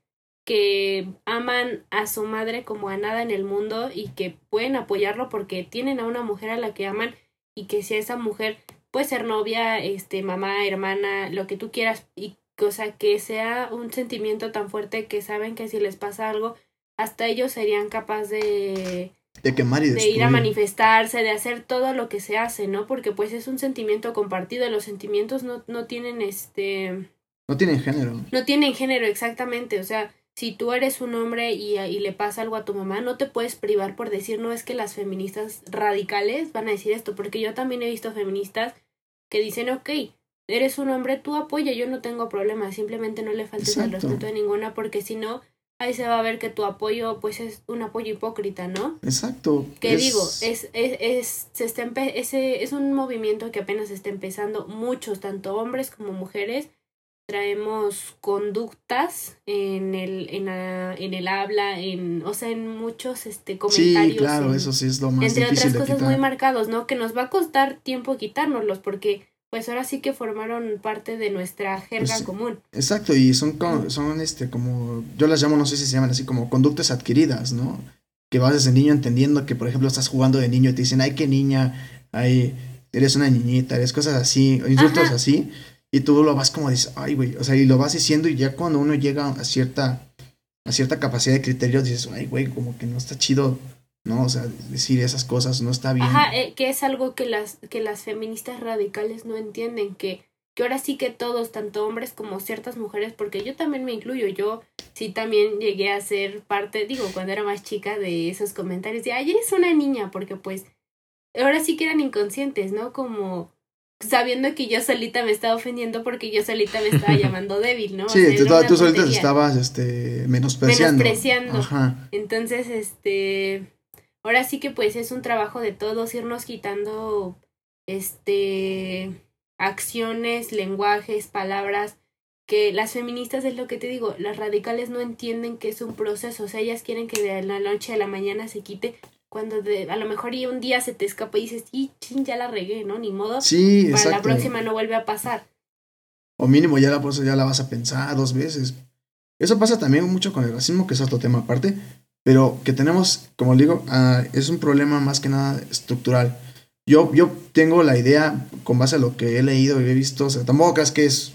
que aman a su madre como a nada en el mundo y que pueden apoyarlo porque tienen a una mujer a la que aman y que si esa mujer puede ser novia, este, mamá, hermana, lo que tú quieras y cosa que sea un sentimiento tan fuerte que saben que si les pasa algo hasta ellos serían capaces de de quemar y de ir a manifestarse, de hacer todo lo que se hace, ¿no? Porque pues es un sentimiento compartido, los sentimientos no, no tienen este, No tienen género. no tienen género exactamente, o sea, si tú eres un hombre y, y le pasa algo a tu mamá, no te puedes privar por decir, no es que las feministas radicales van a decir esto, porque yo también he visto feministas que dicen, ok, eres un hombre, tú apoya, yo no tengo problema, simplemente no le faltes al Exacto. respeto a ninguna, porque si no, ahí se va a ver que tu apoyo, pues es un apoyo hipócrita, ¿no? Exacto. que es- digo es es, es se está empe- ese es un movimiento que apenas está empezando muchos tanto hombres como mujeres traemos conductas en el en, la- en el habla en o sea en muchos este Sí, comentarios claro, en- eso sí es lo más entre difícil otras de cosas quitar. muy marcados no que nos va a costar tiempo quitárnoslos porque pues ahora sí que formaron parte de nuestra jerga Pues sí. común Exacto, y son, son este, como, yo las llamo, no sé si se llaman así, como conductas adquiridas, ¿no? Que vas desde niño entendiendo que, por ejemplo, estás jugando de niño y te dicen, ay, qué niña, ay, eres una niñita, eres cosas así, insultos Ajá. así, y tú lo vas como dices, ay, güey, o sea, y lo vas diciendo y ya cuando uno llega a cierta, a cierta capacidad de criterio, dices, ay, güey, como que no está chido, ¿no? O sea, decir esas cosas no está bien. Ajá, eh, que es algo que las, que las feministas radicales no entienden, que, que ahora sí que todos, tanto hombres como ciertas mujeres, porque yo también me incluyo, yo sí también llegué a ser parte, digo, cuando era más chica de esos comentarios de, ay, eres una niña, porque pues ahora sí que eran inconscientes, ¿no? Como sabiendo que yo solita me estaba ofendiendo porque yo solita me estaba llamando débil, ¿no? O sí, sea, tú, solita te estabas, este, menospreciando. Menospreciando. Ajá. Entonces, este, ahora sí que pues es un trabajo de todos irnos quitando, este, acciones, lenguajes, palabras, que las feministas es lo que te digo, las radicales no entienden que es un proceso, o sea, ellas quieren que de la noche a la mañana se quite, cuando de, a lo mejor y un día se te escapa y dices, y chin, ya la regué, ¿no? Ni modo, Sí, para exacto. la próxima no vuelve a pasar. O mínimo ya la, pues, ya la vas a pensar dos veces. Eso pasa también mucho con el racismo, que es otro tema aparte, pero que tenemos, como digo, ah, es un problema más que nada estructural. Yo, yo tengo la idea, con base a lo que he leído y he visto, o sea, tampoco creas que es,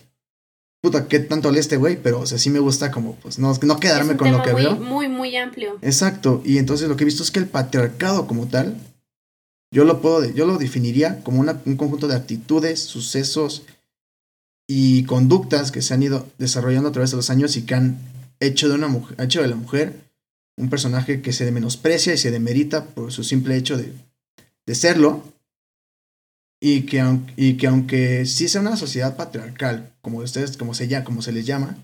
puta, qué tanto lee este güey, pero o sea, sí me gusta como, pues, no, no Es quedarme un con lo que muy, veo. muy, muy amplio. Exacto, y entonces lo que he visto es que el patriarcado como tal, yo lo puedo, yo lo definiría como una- un conjunto de actitudes, sucesos y conductas que se han ido desarrollando a través de los años y que han hecho de una mujer, hecho de la mujer un personaje que se menosprecia y se demerita por su simple hecho de, de serlo y que, y que aunque sí sea una sociedad patriarcal, como ustedes, como se llama, como se les llama,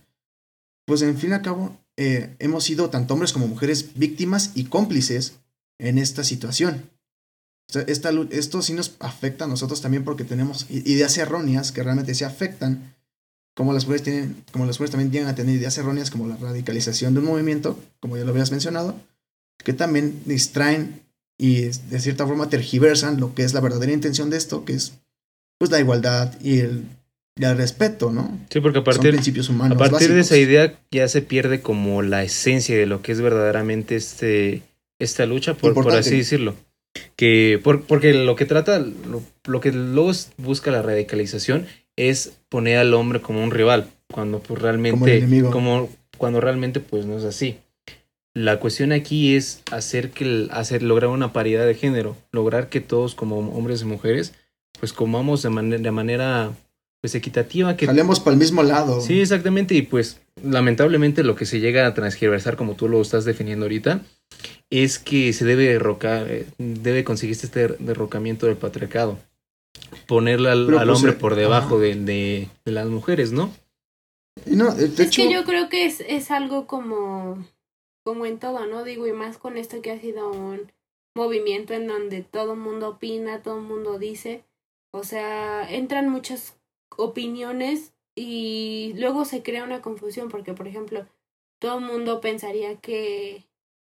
pues en fin y al cabo eh, hemos sido tanto hombres como mujeres víctimas y cómplices en esta situación. Esta, esto sí nos afecta a nosotros también porque tenemos ideas erróneas que realmente se afectan, como las mujeres tienen, como las mujeres también llegan a tener ideas erróneas como la radicalización de un movimiento, como ya lo habías mencionado, que también distraen y de cierta forma tergiversan lo que es la verdadera intención de esto, que es pues la igualdad y el, y el respeto, ¿no? Sí, porque a Son partir, principios humanos. a partir de esa idea ya se pierde como la esencia de lo que es verdaderamente este esta lucha, por, por así decirlo. Que por, porque lo que trata, lo, lo que luego busca la radicalización es poner al hombre como un rival, cuando pues realmente, Como el enemigo. como cuando realmente pues no es así. La cuestión aquí es hacer que el- hacer lograr una paridad de género, lograr que todos como hombres y mujeres pues comamos de, manera de manera pues equitativa, que Jalemos para el mismo lado. Sí, exactamente. Y pues, lamentablemente, lo que se llega a transgiversar, como tú lo estás definiendo ahorita, es que se debe derrocar, eh, debe conseguirse este derrocamiento del patriarcado. Ponerle al, al pues, hombre eh, por debajo de, de- de las mujeres, ¿no? Y no, de Es que yo creo que es, es algo como, como en todo, ¿no? Digo, y más con esto que ha sido un movimiento en donde todo el mundo opina, todo el mundo dice. O sea, entran muchas opiniones y luego se crea una confusión porque, por ejemplo, todo el mundo pensaría que,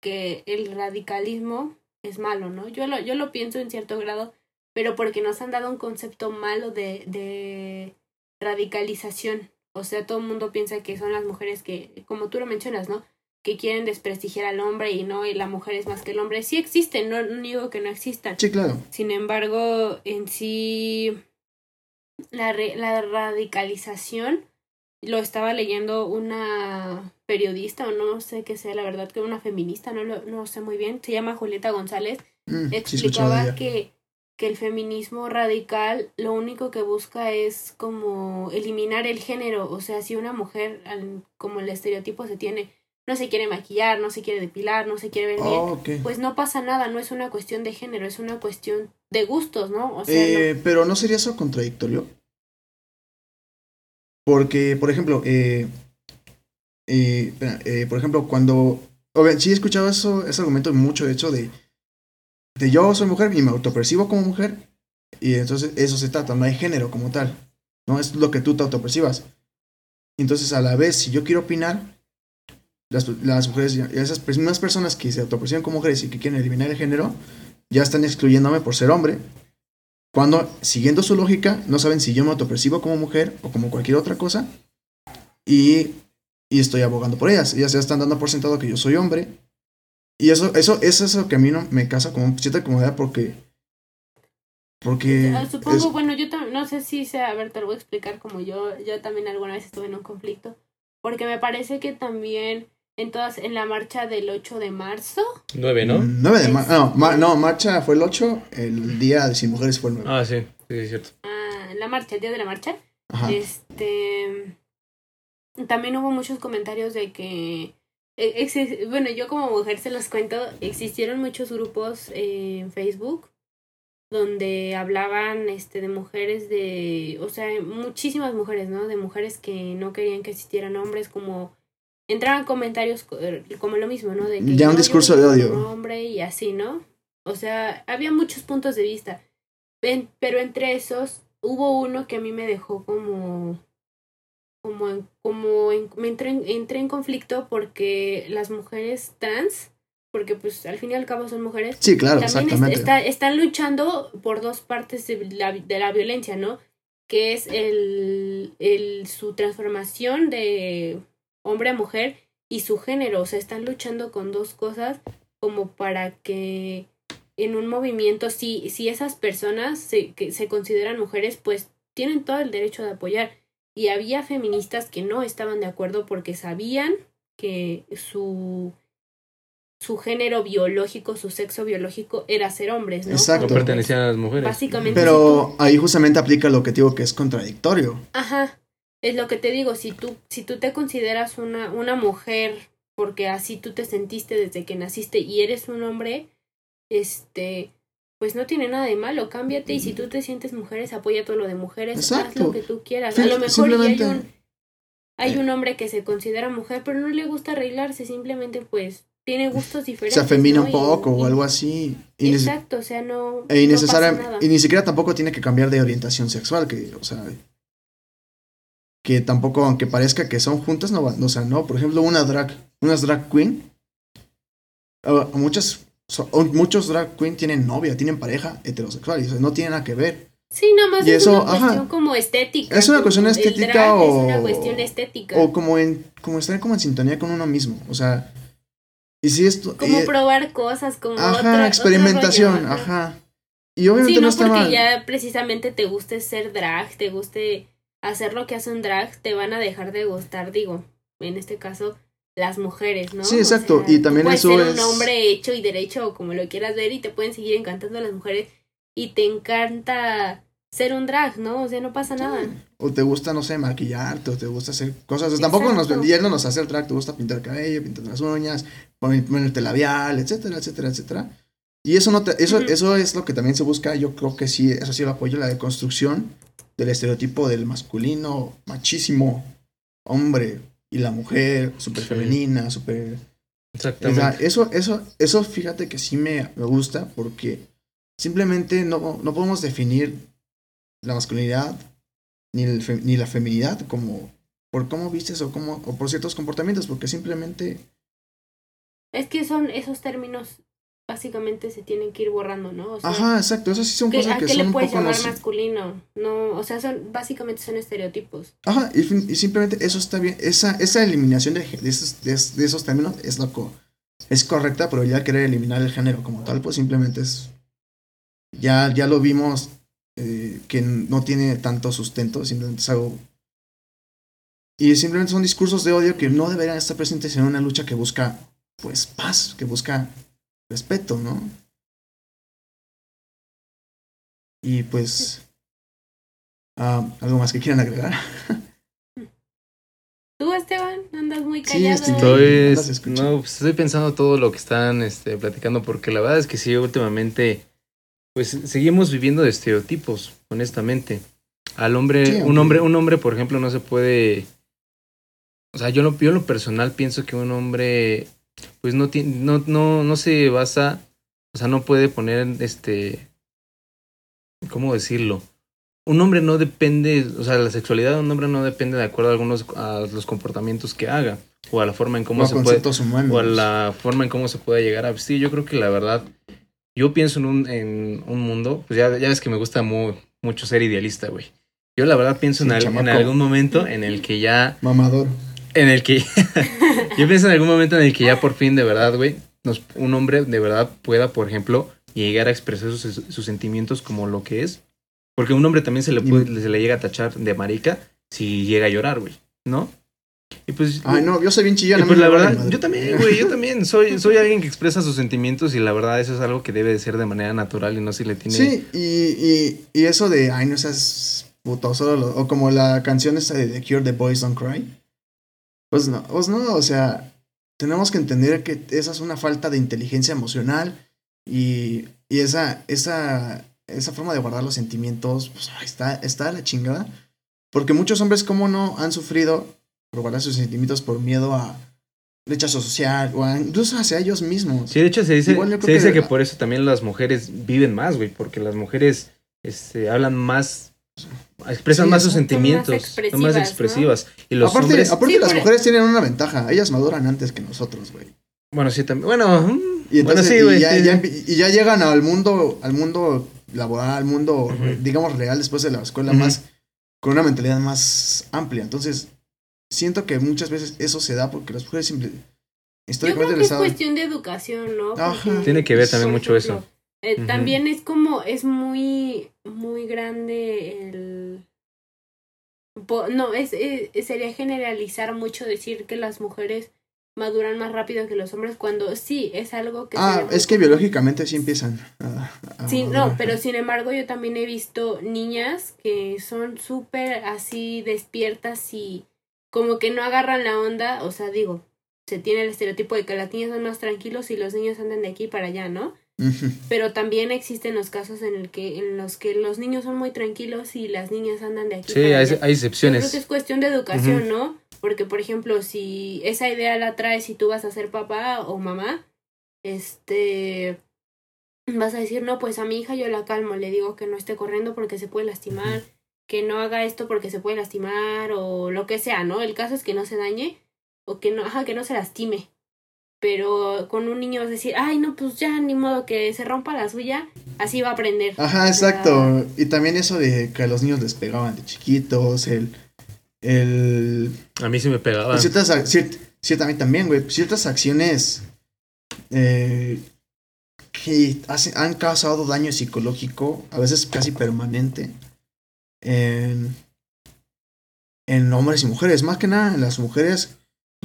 que el radicalismo es malo, ¿no? Yo lo, yo lo pienso en cierto grado, pero porque nos han dado un concepto malo de, de radicalización. O sea, todo el mundo piensa que son las mujeres que, como tú lo mencionas, ¿no? Que quieren desprestigiar al hombre y no, y la mujer es más que el hombre. Sí existen, no, no digo que no existan. Sí, claro. Sin embargo, en sí, la, re- la radicalización lo estaba leyendo una periodista o no sé qué sea la verdad que una feminista no lo no sé muy bien se llama Julieta González Mm, sí, explicaba ella. que que el feminismo radical lo único que busca es como eliminar el género o sea si una mujer como el estereotipo se tiene no se quiere maquillar no se quiere depilar no se quiere ver bien Oh, ok. pues no pasa nada, no es una cuestión de género, es una cuestión de gustos, ¿no? O sea, Eh, pero ¿no sería eso contradictorio? Porque, por ejemplo, eh, eh, eh, por ejemplo, cuando... o bien, sí he escuchado eso, ese argumento mucho, de hecho, de, de yo soy mujer y me autopercibo como mujer, y entonces eso se trata, no hay género como tal, ¿no? Es lo que tú te autopercibas. Entonces, a la vez, si yo quiero opinar, las, las mujeres, ya- esas mismas personas que se autoperciben como mujeres y que quieren eliminar el género, ya están excluyéndome por ser hombre, cuando, siguiendo su lógica, no saben si yo me autopercibo como mujer o como cualquier otra cosa. Y, y estoy abogando por ellas. Ellas ya están dando por sentado que yo soy hombre. Y eso, eso, eso es lo que a mí no me causa como cierta comodidad porque. Porque. ah, supongo, es- bueno, yo no sé si sea, a ver, te lo voy a explicar como yo, yo también alguna vez estuve en un conflicto, porque me parece que también en todas, en la marcha del 8 de marzo, Nueve, ¿no? 9 de marzo. No, ma- no, marcha fue el 8. El día de Sin Mujeres fue el 9. Ah, sí, sí, sí, es cierto. ah, la marcha, el día de la marcha, Ajá. este también hubo muchos comentarios de que eh, bueno yo como mujer se los cuento existieron muchos grupos eh, en Facebook donde hablaban este de mujeres de o sea muchísimas mujeres no de mujeres que no querían que existieran hombres como entraban comentarios co- er, como lo mismo no de que Ya un no, discurso de odio. hombre y así no o sea había muchos puntos de vista pero entre esos hubo uno que a mí me dejó como como en, como en- me entré en, entré en conflicto porque las mujeres trans porque pues al fin y al cabo son mujeres Sí, claro, también es- exactamente. está- están luchando por dos partes de la, de la violencia, ¿no? Que es el, el su transformación de hombre a mujer y su género. O sea, están luchando con dos cosas como para que en un movimiento, si, si esas personas se, que se consideran mujeres, pues tienen todo el derecho de apoyar. Y había feministas que no estaban de acuerdo porque sabían que su su género biológico, su sexo biológico era ser hombres, ¿no? Exacto. No pertenecían a las mujeres. Básicamente. Pero ahí justamente aplica lo que digo que es contradictorio. Ajá. Es lo que te digo, si tú, si tú te consideras una, una mujer, porque así tú te sentiste desde que naciste y eres un hombre, este, pues no tiene nada de malo, cámbiate y si tú te sientes mujeres, apoya todo lo de mujeres, haz Exacto. lo que tú quieras. A lo mejor hay un, hay Eh. un hombre que se considera mujer, pero no le gusta arreglarse, simplemente pues tiene gustos diferentes. Se afemina ¿no? un Y- poco o algo así. Exacto, o sea, no. E innecesaria- no pasa nada. y ni siquiera tampoco tiene que cambiar de orientación sexual, que, o sea, que tampoco, aunque parezca que son juntas, no van, o sea, no, por ejemplo, una drag, unas drag queen, muchas, so- muchos drag queen tienen novia, tienen pareja heterosexual, y o sea, no tiene nada que ver. Sí, nada más Y es eso, una ajá. cuestión como estética. Es una cuestión estética o- Es una cuestión estética. O como en, como estar como en sintonía con uno mismo, o sea, y si esto, como probar cosas, como ajá, otra- otro experimentación, ajá. Y obviamente Sí, no no, está porque mal. ya precisamente te guste ser drag, te guste hacer lo que hace un drag, te van a dejar de gustar, digo, en este caso, las mujeres, ¿no? Sí, exacto, y tú también puedes eso ser es- un hombre hecho y derecho, o como lo quieras ver, y te pueden seguir encantando las mujeres, y te encanta ser un drag, ¿no? O sea, no pasa nada. O te gusta, no sé, maquillarte, o te gusta hacer cosas. O sea, tampoco nos no nos hace el track, te gusta pintar el cabello, pintar las uñas, poner- ponerte labial, etcétera, etcétera, etcétera. Y eso no te, eso, eso es lo que también se busca, yo creo que sí, eso sí lo apoyo, la deconstrucción del estereotipo del masculino, machísimo, hombre, y la mujer, súper Sí. femenina, súper o sea, Exactamente. eso, eso, eso fíjate que sí me, me gusta porque simplemente no, no podemos definir la masculinidad ni, el fe- ni la feminidad como por cómo vistes o, cómo, o por ciertos comportamientos, porque simplemente... Es que son esos términos, básicamente se tienen que ir borrando, ¿no? O sea, Ajá, exacto, esas sí son ¿qué- cosas ¿a que qué son le un puedes poco... llamar masculino? No, o sea, son básicamente son estereotipos. Ajá, y, y simplemente eso está bien, esa, esa eliminación de, de esos, de, de esos términos es lo co- es correcta, pero ya querer eliminar el género como tal, pues simplemente es... Ya, ya lo vimos eh, que no tiene tanto sustento, simplemente es algo... Y simplemente son discursos de odio que no deberían estar presentes en una lucha que busca, pues, paz, que busca respeto, ¿no? Y pues... ah, ¿Algo más que quieran agregar? Tú, Esteban, andas muy Sí, callado. estoy- Estoy, Andas escuchando. no, pues estoy pensando todo lo que están este, platicando, porque la verdad es que sí, últimamente, pues seguimos viviendo de estereotipos, honestamente. Al hombre, Sí, un hombre, un hombre, por ejemplo, no se puede. O sea, yo, lo, yo en lo personal pienso que un hombre, pues no tiene, no, no, no se basa, o sea, no puede poner este. ¿Cómo decirlo? Un hombre no depende, o sea, la sexualidad de un hombre no depende de acuerdo a algunos a los comportamientos que haga o a la forma en cómo o se puede humanos. o a la forma en cómo se puede llegar a vestir. Yo creo que la verdad, yo pienso en un, en un mundo, pues ya, ya ves que me gusta mu- mucho ser idealista, güey. Yo la verdad pienso Sí, en, al- en algún momento en el que ya, Mamador. En el que, yo pienso en algún momento en el que ya por fin de verdad, güey, un hombre de verdad pueda, por ejemplo, llegar a expresar sus, sus sentimientos como lo que es. Porque un hombre también se le, puede, se le llega a tachar de marica si llega a llorar, güey, ¿no? Y pues, Ay, no, yo soy bien chillón. y pues la verdad, madre. yo también, güey, yo también soy, soy alguien que expresa sus sentimientos y la verdad eso es algo que debe de ser de manera natural y no si le tiene... Sí, y, y, y eso de, ay, no seas puto, solo lo- o como la canción esta de The Cure, The Boys Don't Cry. Pues no, pues no, o sea, tenemos que entender que esa es una falta de inteligencia emocional y, y esa, esa, esa forma de guardar los sentimientos, pues está, está a la chingada. Porque muchos hombres, como no, han sufrido por guardar sus sentimientos por miedo a rechazo social o a- incluso hacia ellos mismos. Sí, de hecho se dice, Igual se dice que- que por eso también las mujeres viven más, güey, porque las mujeres este, hablan más, expresan Sí, más sus son más sentimientos, son más expresivas. Y los aparte, hombres, aparte Sí, las por- mujeres tienen una ventaja, ellas maduran antes que nosotros, güey. bueno, sí, también, bueno, Y bueno, entonces sí, y güey. ya, sí, ya sí. empi- y ya llegan al mundo, al mundo laboral, al mundo, digamos, real después de la escuela más, con una mentalidad más amplia. Entonces, siento que muchas veces eso se da porque las mujeres simple, Yo creo históricamente que les es cuestión de educación, ¿no? Ajá. Tiene que ver también por mucho ejemplo, eso. Eh. También es como, es muy, muy grande el... No, es, es- sería generalizar mucho decir que las mujeres maduran más rápido que los hombres cuando sí, es algo que... Ah, es que biológicamente sí empiezan a... a Sí, no, pero sin embargo yo también he visto niñas que son súper así despiertas y como que no agarran la onda, o sea, digo, se tiene el estereotipo de que las niñas son más tranquilos y los niños andan de aquí para allá, ¿no? Pero también existen los casos en el que en los que los niños son muy tranquilos y las niñas andan de aquí Sí, para hay, allá. hay Yo creo excepciones. que es cuestión de educación, ¿no? Porque, por ejemplo, si esa idea la traes y tú vas a ser papá o mamá, este, vas a decir, no, pues a mi hija yo la calmo, le digo que no esté corriendo porque se puede lastimar, que no haga esto porque se puede lastimar o lo que sea, ¿no? El caso es que no se dañe o que no, ajá, que no se lastime. Pero con un niño vas a decir, ay, no, pues ya, ni modo que se rompa la suya, así va a aprender. Ajá, exacto. Y también eso de que a los niños les pegaban de chiquitos, el... el A mí sí me pegaba. Ciertas, ac- ciert- cierta- a mí también, güey. Ciertas acciones eh, que hacen- han causado daño psicológico, a veces casi permanente, en, en hombres y mujeres. Más que nada, en las mujeres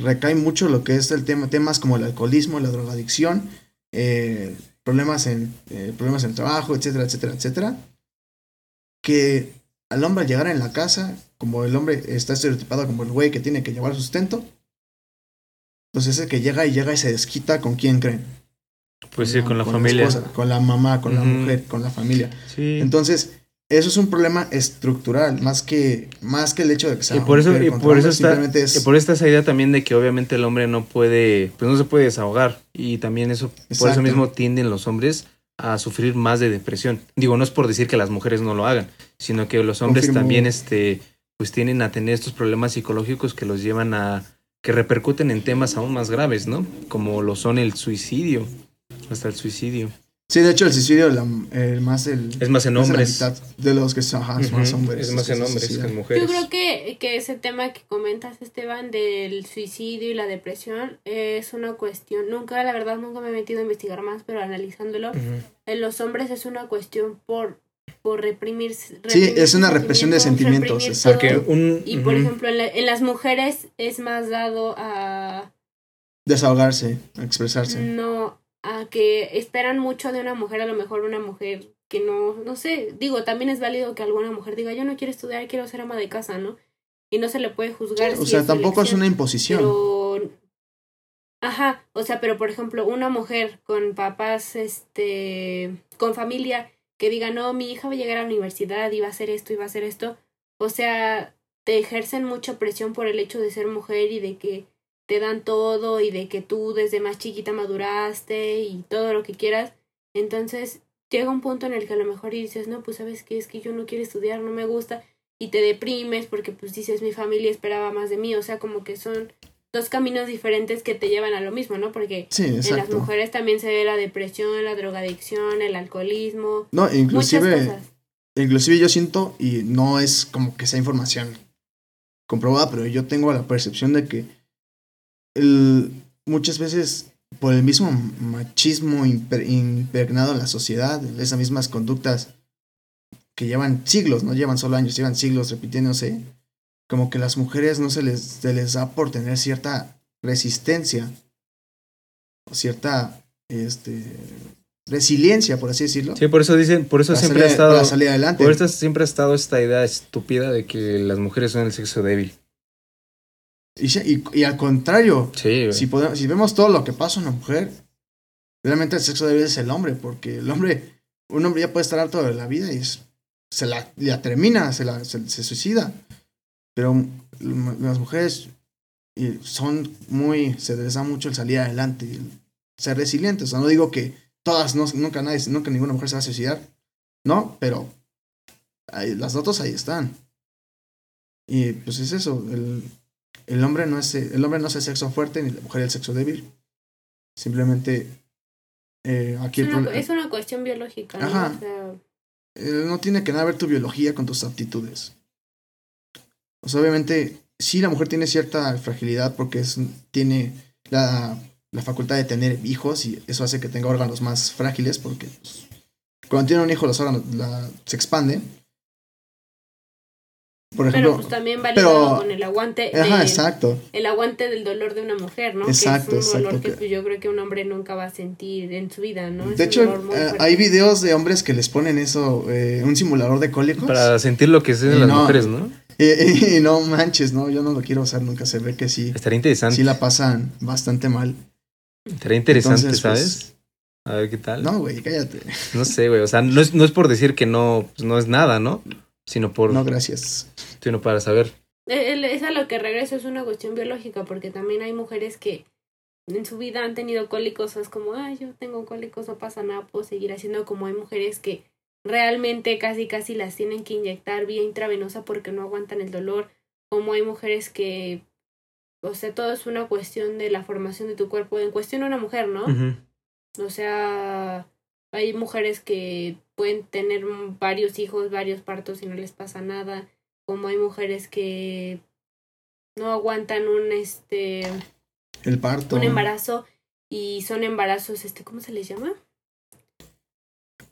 recae mucho lo que es el tema, temas como el alcoholismo, la drogadicción, eh, problemas, en, eh, problemas en el trabajo, etcétera, etcétera, etcétera. Que al hombre al llegar en la casa, como el hombre está estereotipado como el güey que tiene que llevar sustento, entonces es el que llega y llega y se desquita con quién creen. Pues sí, con la familia. esposa, con la mamá, con la mujer, con la familia. Sí. Entonces, eso es un problema estructural, más que, más que el hecho de que sea y por eso, y por eso está, simplemente es- y por está esa idea también de que obviamente el hombre no puede, pues no se puede desahogar. Y también eso, por eso mismo tienden los hombres a sufrir más de depresión. Digo, no es por decir que las mujeres no lo hagan, sino que los hombres Confirmo. también este pues tienen a tener estos problemas psicológicos que los llevan a que repercuten en temas aún más graves, ¿no? Como lo son el suicidio, hasta el suicidio. Sí, de hecho, el suicidio la- el más el Es más en más de la hombres. mitad de los que son ajá, es más Ujú, hombres. Es más en hombres que en mujeres. Yo creo que, que ese tema que comentas, Esteban, del suicidio y la depresión, es una cuestión, nunca, la verdad, nunca me he metido a investigar más, pero analizándolo, Ujú. en los hombres es una cuestión por, por reprimir. Sí, reprimir es una represión de sentimientos. Porque un Y por ejemplo, en, la- en las mujeres es más dado a Desahogarse, a expresarse. no a que esperan mucho de una mujer, a lo mejor una mujer que no, no sé, digo, también es válido que alguna mujer diga, yo no quiero estudiar, quiero ser ama de casa, ¿no? Y no se le puede juzgar. o si sea, su tampoco es una imposición. Pero, ajá, o sea, pero por ejemplo, una mujer con papás, este, con familia, que diga, no, mi hija va a llegar a la universidad y va a hacer esto y va a hacer esto, o sea, te ejercen mucha presión por el hecho de ser mujer y de que te dan todo y de que tú desde más chiquita maduraste y todo lo que quieras. Entonces llega un punto en el que a lo mejor dices, no, pues sabes que es que yo no quiero estudiar, no me gusta y te deprimes porque pues dices mi familia esperaba más de mí, o sea, como que son dos caminos diferentes que te llevan a lo mismo, ¿no? Porque Sí, en las mujeres también se ve la depresión, la drogadicción, el alcoholismo, No, muchas inclusive, cosas. inclusive yo siento, y no es como que sea información comprobada, pero yo tengo la percepción de que el, muchas veces por el mismo machismo impregnado en la sociedad, esas mismas conductas que llevan siglos, no llevan solo años, llevan siglos repitiéndose, como que las mujeres no se les, se les da por tener cierta resistencia o cierta este, resiliencia, por así decirlo. Sí, por eso dicen, por eso siempre ha estado para salir adelante. por eso siempre ha estado esta idea estúpida de que las mujeres son el sexo débil. Y, y- y al contrario, Sí, si, podemos, si vemos todo lo que pasa en una mujer, realmente el sexo débil es el hombre, porque el hombre, un hombre ya puede estar harto de la vida y es- se la, la termina, se, la, se, se suicida. Pero las mujeres son muy, se les da mucho el salir adelante, el ser resilientes. O sea, no digo que todas, no, nunca, nadie, nunca ninguna mujer se va a suicidar, no, pero ahí- las notas ahí están. Y pues es eso, el, el hombre no es el hombre no es el sexo fuerte ni la mujer el sexo débil. Simplemente eh, aquí Es una, es una cuestión biológica, ¿no? Ajá. O sea, eh, no tiene que nada ver tu biología con tus aptitudes. O sea, obviamente, sí la mujer tiene cierta fragilidad porque es, tiene la, la facultad de tener hijos y eso hace que tenga órganos más frágiles porque pues, cuando tiene un hijo los órganos la- se expanden. Por pero pues también validado pero- con el aguante ajá, de- exacto. el aguante del dolor de una mujer, ¿no? Exacto, que es un dolor exacto, que que- pues, yo creo que un hombre nunca va a sentir en su vida, ¿no? Es De hecho, eh, hay videos de hombres que les ponen eso, eh, un simulador de cólicos. Para sentir lo que sienten las no. mujeres, ¿no? Y, y no manches, no, yo no lo quiero usar nunca. Se ve que sí, Estaría interesante. sí la pasan bastante mal. Estaría interesante, Entonces, pues, ¿sabes? A ver qué tal. No, güey, cállate. No sé, güey. O sea, no es, no es por decir que no, pues, no es nada, ¿no? Sino por, No, gracias. sino para saber. Eh, Es a lo que regreso, es una cuestión biológica, porque también hay mujeres que en su vida han tenido cólicos, es como, ay, yo tengo cólicos, no pasa nada, puedo seguir haciendo, como hay mujeres que realmente casi casi las tienen que inyectar vía intravenosa porque no aguantan el dolor, como hay mujeres que, o sea, todo es una cuestión de la formación de tu cuerpo, en cuestión a una mujer, ¿no? Ujú. O sea, hay mujeres que pueden tener varios hijos, varios partos y no les pasa nada. Como hay mujeres que no aguantan un este El parto. un embarazo y son embarazos este ¿cómo se les llama?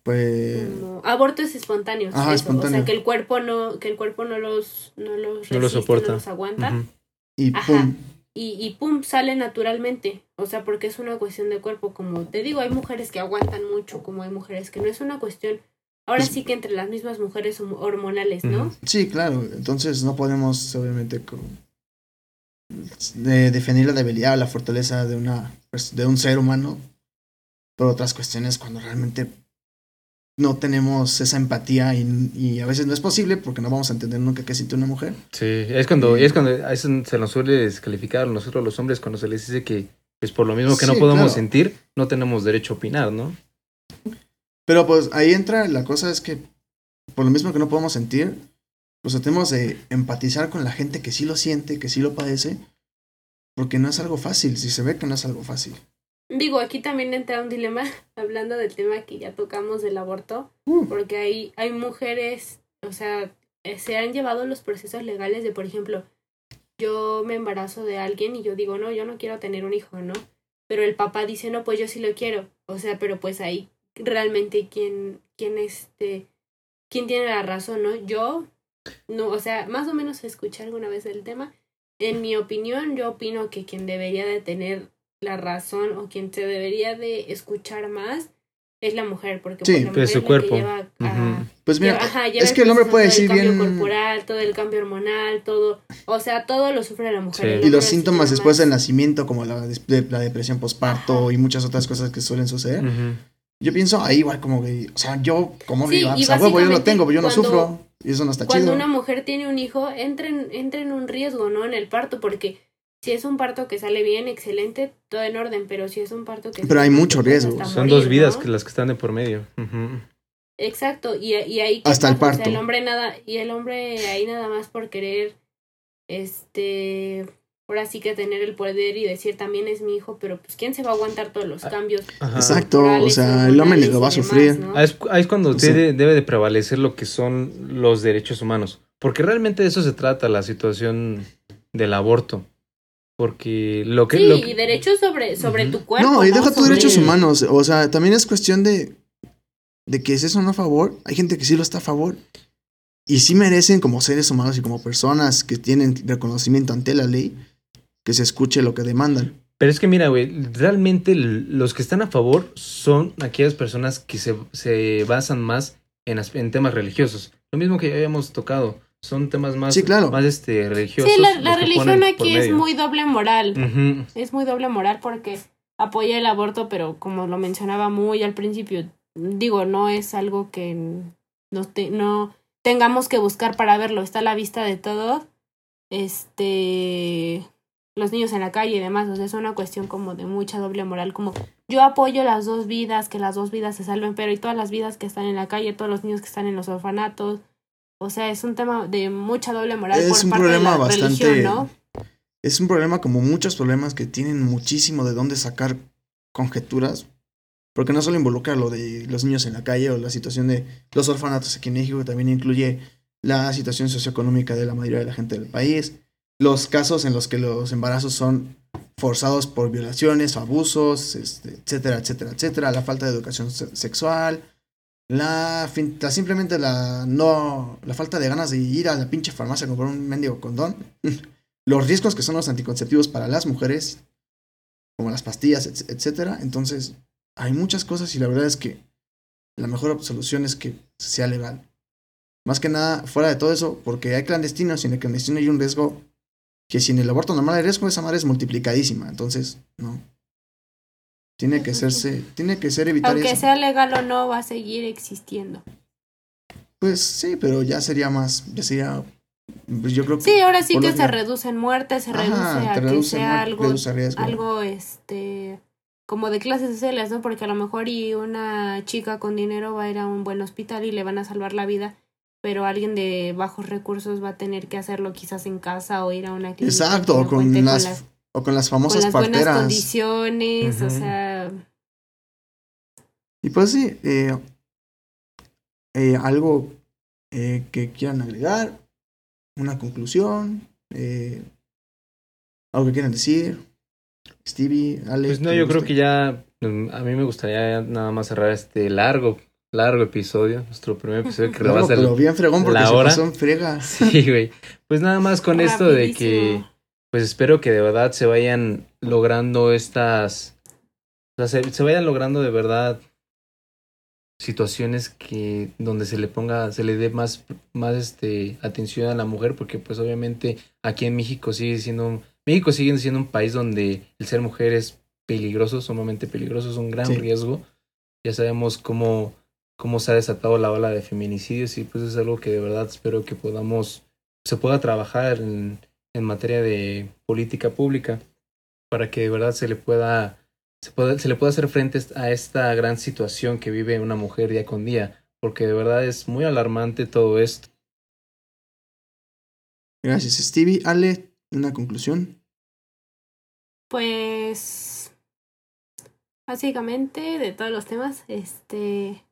Pues. Como abortos espontáneos. Ajá, eso. O espontáneo. sea, que el cuerpo no que el cuerpo no los no los No los soporta. no los aguanta. Y Ajá. pum. Y, y pum, sale naturalmente. O sea, porque es una cuestión de cuerpo. Como te digo, hay mujeres que aguantan mucho, como hay mujeres que no es una cuestión. Ahora sí que entre las mismas mujeres hormonales, ¿no? Sí, claro. Entonces no podemos, obviamente, co- de definir la debilidad o la fortaleza de una pues, de un ser humano por otras cuestiones cuando realmente no tenemos esa empatía y, y a veces no es posible porque no vamos a entender nunca qué siente una mujer. Sí, es cuando, es cuando a eso se nos suele descalificar a nosotros los hombres cuando se les dice que, pues por lo mismo que no podemos claro. sentir, no tenemos derecho a opinar, ¿no? Pero pues ahí entra la cosa es que por lo mismo que no podemos sentir, pues tratemos de empatizar con la gente que sí lo siente, que sí lo padece, porque no es algo fácil, si se ve que no es algo fácil. Digo, aquí también entra un dilema, hablando del tema que ya tocamos del aborto, Uh, porque hay, hay mujeres, o sea, eh, se han llevado los procesos legales de, por ejemplo, yo me embarazo de alguien y yo digo, no, yo no quiero tener un hijo, ¿no? Pero el papá dice, no, pues yo sí lo quiero. O sea, pero pues ahí realmente quién, quién este, quién tiene la razón, ¿no? Yo, no, o sea, más o menos escuché alguna vez el tema. En mi opinión, yo opino que quien debería de tener la razón o quien se debería de escuchar más es la mujer, porque Sí, pues, la pues, mujer su es la que cuerpo. lleva a- Ujú. pues mira, Lleva- ajá, lleva es que el hombre puede todo decir el cambio bien corporal, todo el cambio hormonal, todo, o sea, todo lo sufre la mujer. Sí. Y los sí síntomas después más. del nacimiento, como la, de- la depresión postparto Ajá. y muchas otras cosas que suelen suceder. Ujú. Yo pienso ahí igual como que, o sea, yo como Sí, digo, pues, a huevo, yo lo tengo, pero yo no cuando- sufro y eso no está Cuando chido. una mujer tiene un hijo, entra en, entra en un riesgo, ¿no? En el parto, porque si es un parto que sale bien, excelente, todo en orden, pero si es un parto que... Pero hay mucho pues, riesgo. Son morir, dos vidas ¿no? que las que están de por medio. Exacto, y, y ahí ¿qué Hasta el pasa? O sea, parto. el hombre nada, y el hombre ahí nada más por querer, este, ahora sí que tener el poder y decir también es mi hijo, pero pues quién se va a aguantar todos los Ah, cambios. Ajá. Exacto, o sea, el hombre lo va a demás, sufrir. ¿no? Ah, es, ahí es cuando O sea- debe, debe de prevalecer lo que son los derechos humanos. Porque realmente de eso se trata la situación del aborto. Porque lo que... Sí, lo que- y derechos sobre, sobre tu cuerpo. No, y deja tus Sobre- derechos humanos. O sea, también es cuestión de, de que es eso no a favor. Hay gente que sí lo está a favor. Y sí merecen como seres humanos y como personas que tienen reconocimiento ante la ley, que se escuche lo que demandan. Pero es que mira, güey, realmente los que están a favor son aquellas personas que se, se basan más en, en temas religiosos. Lo mismo que ya habíamos tocado. Son temas más, Sí, claro. más este, religiosos. Sí, la, religión aquí es muy doble moral. Es muy doble moral porque apoya el aborto, pero como lo mencionaba muy al principio, digo, no es algo que no, te- no tengamos que buscar para verlo. Está a la vista de todos. Este. Los niños en la calle y demás. O sea, es una cuestión como de mucha doble moral. Como yo apoyo las dos vidas, que las dos vidas se salven, pero y todas las vidas que están en la calle, todos los niños que están en los orfanatos. O sea, es un tema de mucha doble moral Es por un parte problema de la bastante- religión, ¿no? Es un problema como muchos problemas que tienen muchísimo de dónde sacar conjeturas. Porque no solo involucra lo de los niños en la calle o la situación de los orfanatos aquí en México, también incluye la situación socioeconómica de la mayoría de la gente del país, los casos en los que los embarazos son forzados por violaciones abusos, este, etcétera, etcétera, etcétera, la falta de educación se- sexual, la, simplemente la no la falta de ganas de ir a la pinche farmacia a comprar un mendigo condón, los riesgos que son los anticonceptivos para las mujeres, como las pastillas, etc- etcétera. Entonces, hay muchas cosas y la verdad es que la mejor solución es que sea legal. Más que nada, fuera de todo eso, porque hay clandestinos y en el clandestino hay un riesgo que si en el aborto normal hay riesgo, esa madre es multiplicadísima. Entonces, no. Tiene que hacerse, tiene que ser evitar Aunque eso. sea legal o no, va a seguir existiendo. Pues sí, pero ya sería más, ya sería, pues yo creo que... Sí, ahora sí que se que- reduce en muerte, se Ajá, reduce a te que reduce sea muerte, algo, algo, este, como de clases sociales, ¿no? Porque a lo mejor y una chica con dinero va a ir a un buen hospital y le van a salvar la vida, pero alguien de bajos recursos va a tener que hacerlo quizás en casa o ir a una clínica. Exacto, o con las, las, o con las con famosas las buenas condiciones, o sea, Y pues sí, eh, eh, algo eh, que quieran agregar, una conclusión, eh, algo que quieran decir, Stevie, Alex. Pues no, yo creo que ya mm, a mí me gustaría nada más cerrar este largo, largo episodio, nuestro primer episodio que Claro, rebasa el- pero bien fregón porque la se hora. pasó en frega. Sí, güey. Pues nada más con esto de que, pues espero que de verdad se vayan logrando estas, o sea, se, se vayan logrando de verdad situaciones que donde se le ponga, se le dé más, más este atención a la mujer, porque pues obviamente aquí en México sigue siendo, un- México sigue siendo un país donde el ser mujer es peligroso, sumamente peligroso, es un gran Sí. riesgo. Ya sabemos cómo, cómo se ha desatado la ola de feminicidios y pues es algo que de verdad espero que podamos, se pueda trabajar en, en materia de política pública para que de verdad se le pueda se, puede, se le puede hacer frente a esta gran situación que vive una mujer día con día, porque de verdad es muy alarmante todo esto. Gracias, Stevie. Ale, una conclusión. Pues básicamente de todos los temas, este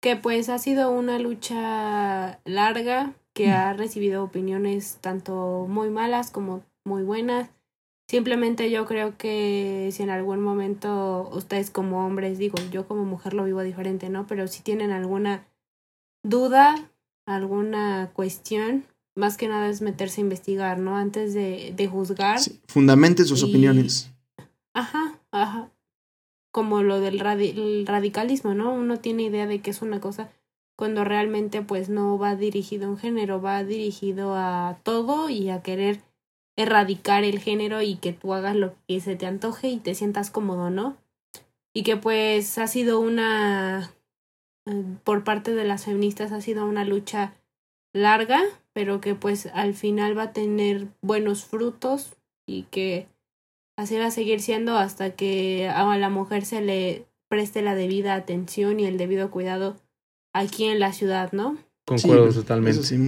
que pues ha sido una lucha larga que ha recibido opiniones tanto muy malas como muy buenas. Simplemente yo creo que si en algún momento ustedes como hombres, digo, yo como mujer lo vivo diferente, ¿no? Pero si tienen alguna duda, alguna cuestión, más que nada es meterse a investigar, ¿no? Antes de, de juzgar. Sí, fundamente sus opiniones. Ajá, ajá. Como lo del el radicalismo, ¿no? Uno tiene idea de que es una cosa cuando realmente pues no va dirigido a un género, va dirigido a todo y a querer erradicar el género y que tú hagas lo que se te antoje y te sientas cómodo, ¿no? Y que pues ha sido una, eh, por parte de las feministas ha sido una lucha larga, pero que pues al final va a tener buenos frutos y que así va a seguir siendo hasta que a la mujer se le preste la debida atención y el debido cuidado aquí en la ciudad, ¿no? Concuerdo totalmente. Eso sí,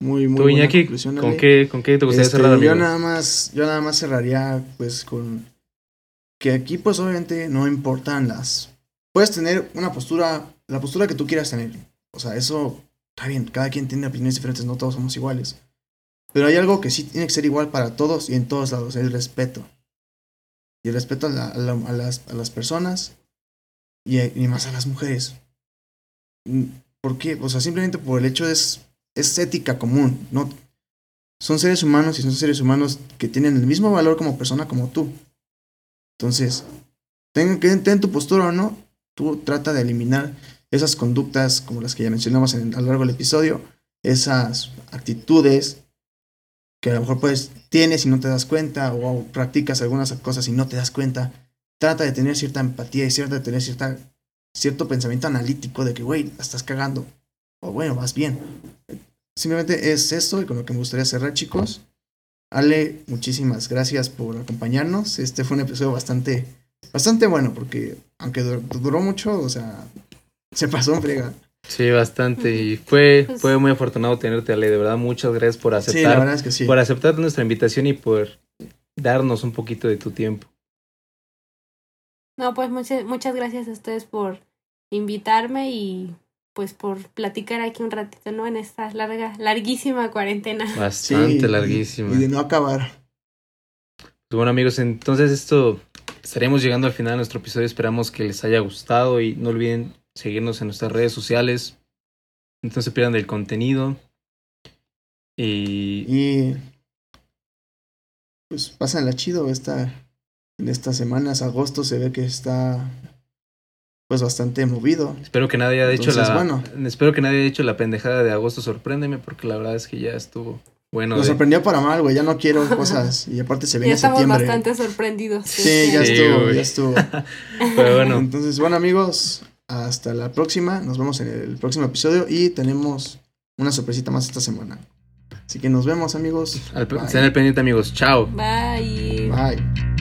muy, muy, muy buena conclusión, ¿con qué, ¿con qué te gustaría este, cerrar, amigo? Yo nada más, yo nada más cerraría pues con que aquí pues obviamente no importan las... Puedes tener una postura, la postura que tú quieras tener. O sea, eso está bien, cada quien tiene opiniones diferentes, no todos somos iguales. Pero hay algo que sí tiene que ser igual para todos y en todos lados, el respeto. Y el respeto a, la, a, la, a las, a las personas y, y, más a las mujeres. ¿Por qué? O sea, simplemente por el hecho es, es ética común, ¿no? Son seres humanos y son seres humanos que tienen el mismo valor como persona como tú. Entonces, ten, ten tu postura o no, tú trata de eliminar esas conductas como las que ya mencionamos en, a lo largo del episodio, esas actitudes que a lo mejor pues tienes y no te das cuenta o practicas algunas cosas y no te das cuenta. Trata de tener cierta empatía y cierta de tener cierta, cierto pensamiento analítico de que, güey, la estás cagando. O bueno, vas bien. Simplemente es esto y con lo que me gustaría cerrar, chicos. Ale, muchísimas gracias por acompañarnos. Este fue un episodio bastante, bastante bueno porque aunque duró mucho, o sea, se pasó en frega. Sí, bastante. Y fue, fue muy afortunado tenerte, Ale. De verdad, muchas gracias por aceptar. Sí, la verdad es que sí. Por aceptar nuestra invitación y por darnos un poquito de tu tiempo. No, pues muchas, muchas gracias a ustedes por invitarme y pues por platicar aquí un ratito, ¿no? En esta larga, larguísima cuarentena. Bastante sí, larguísima. Y de no acabar. Pues bueno, amigos, entonces esto estaremos llegando al final de nuestro episodio. Esperamos que les haya gustado y no olviden seguirnos en nuestras redes sociales. No se pierdan del contenido. Y. Y. Pues pásenla chido. Esta, en estas semanas, agosto se ve que está. Pues bastante movido. Espero que nadie haya hecho Entonces, la. bueno. Espero que nadie haya hecho la pendejada de agosto. Sorpréndeme, porque la verdad es que ya estuvo bueno. Nos de- sorprendió para mal, güey. Ya no quiero cosas. Y aparte se Ya viene estamos septiembre. bastante sorprendidos. Sí, ya Sí, estuvo, güey. ya estuvo. Pero bueno, Entonces, bueno, amigos, hasta la próxima. Nos vemos en el próximo episodio y tenemos una sorpresita más esta semana. Así que nos vemos, amigos. al, Bye. estén al pendiente, amigos. Chao. Bye. Bye.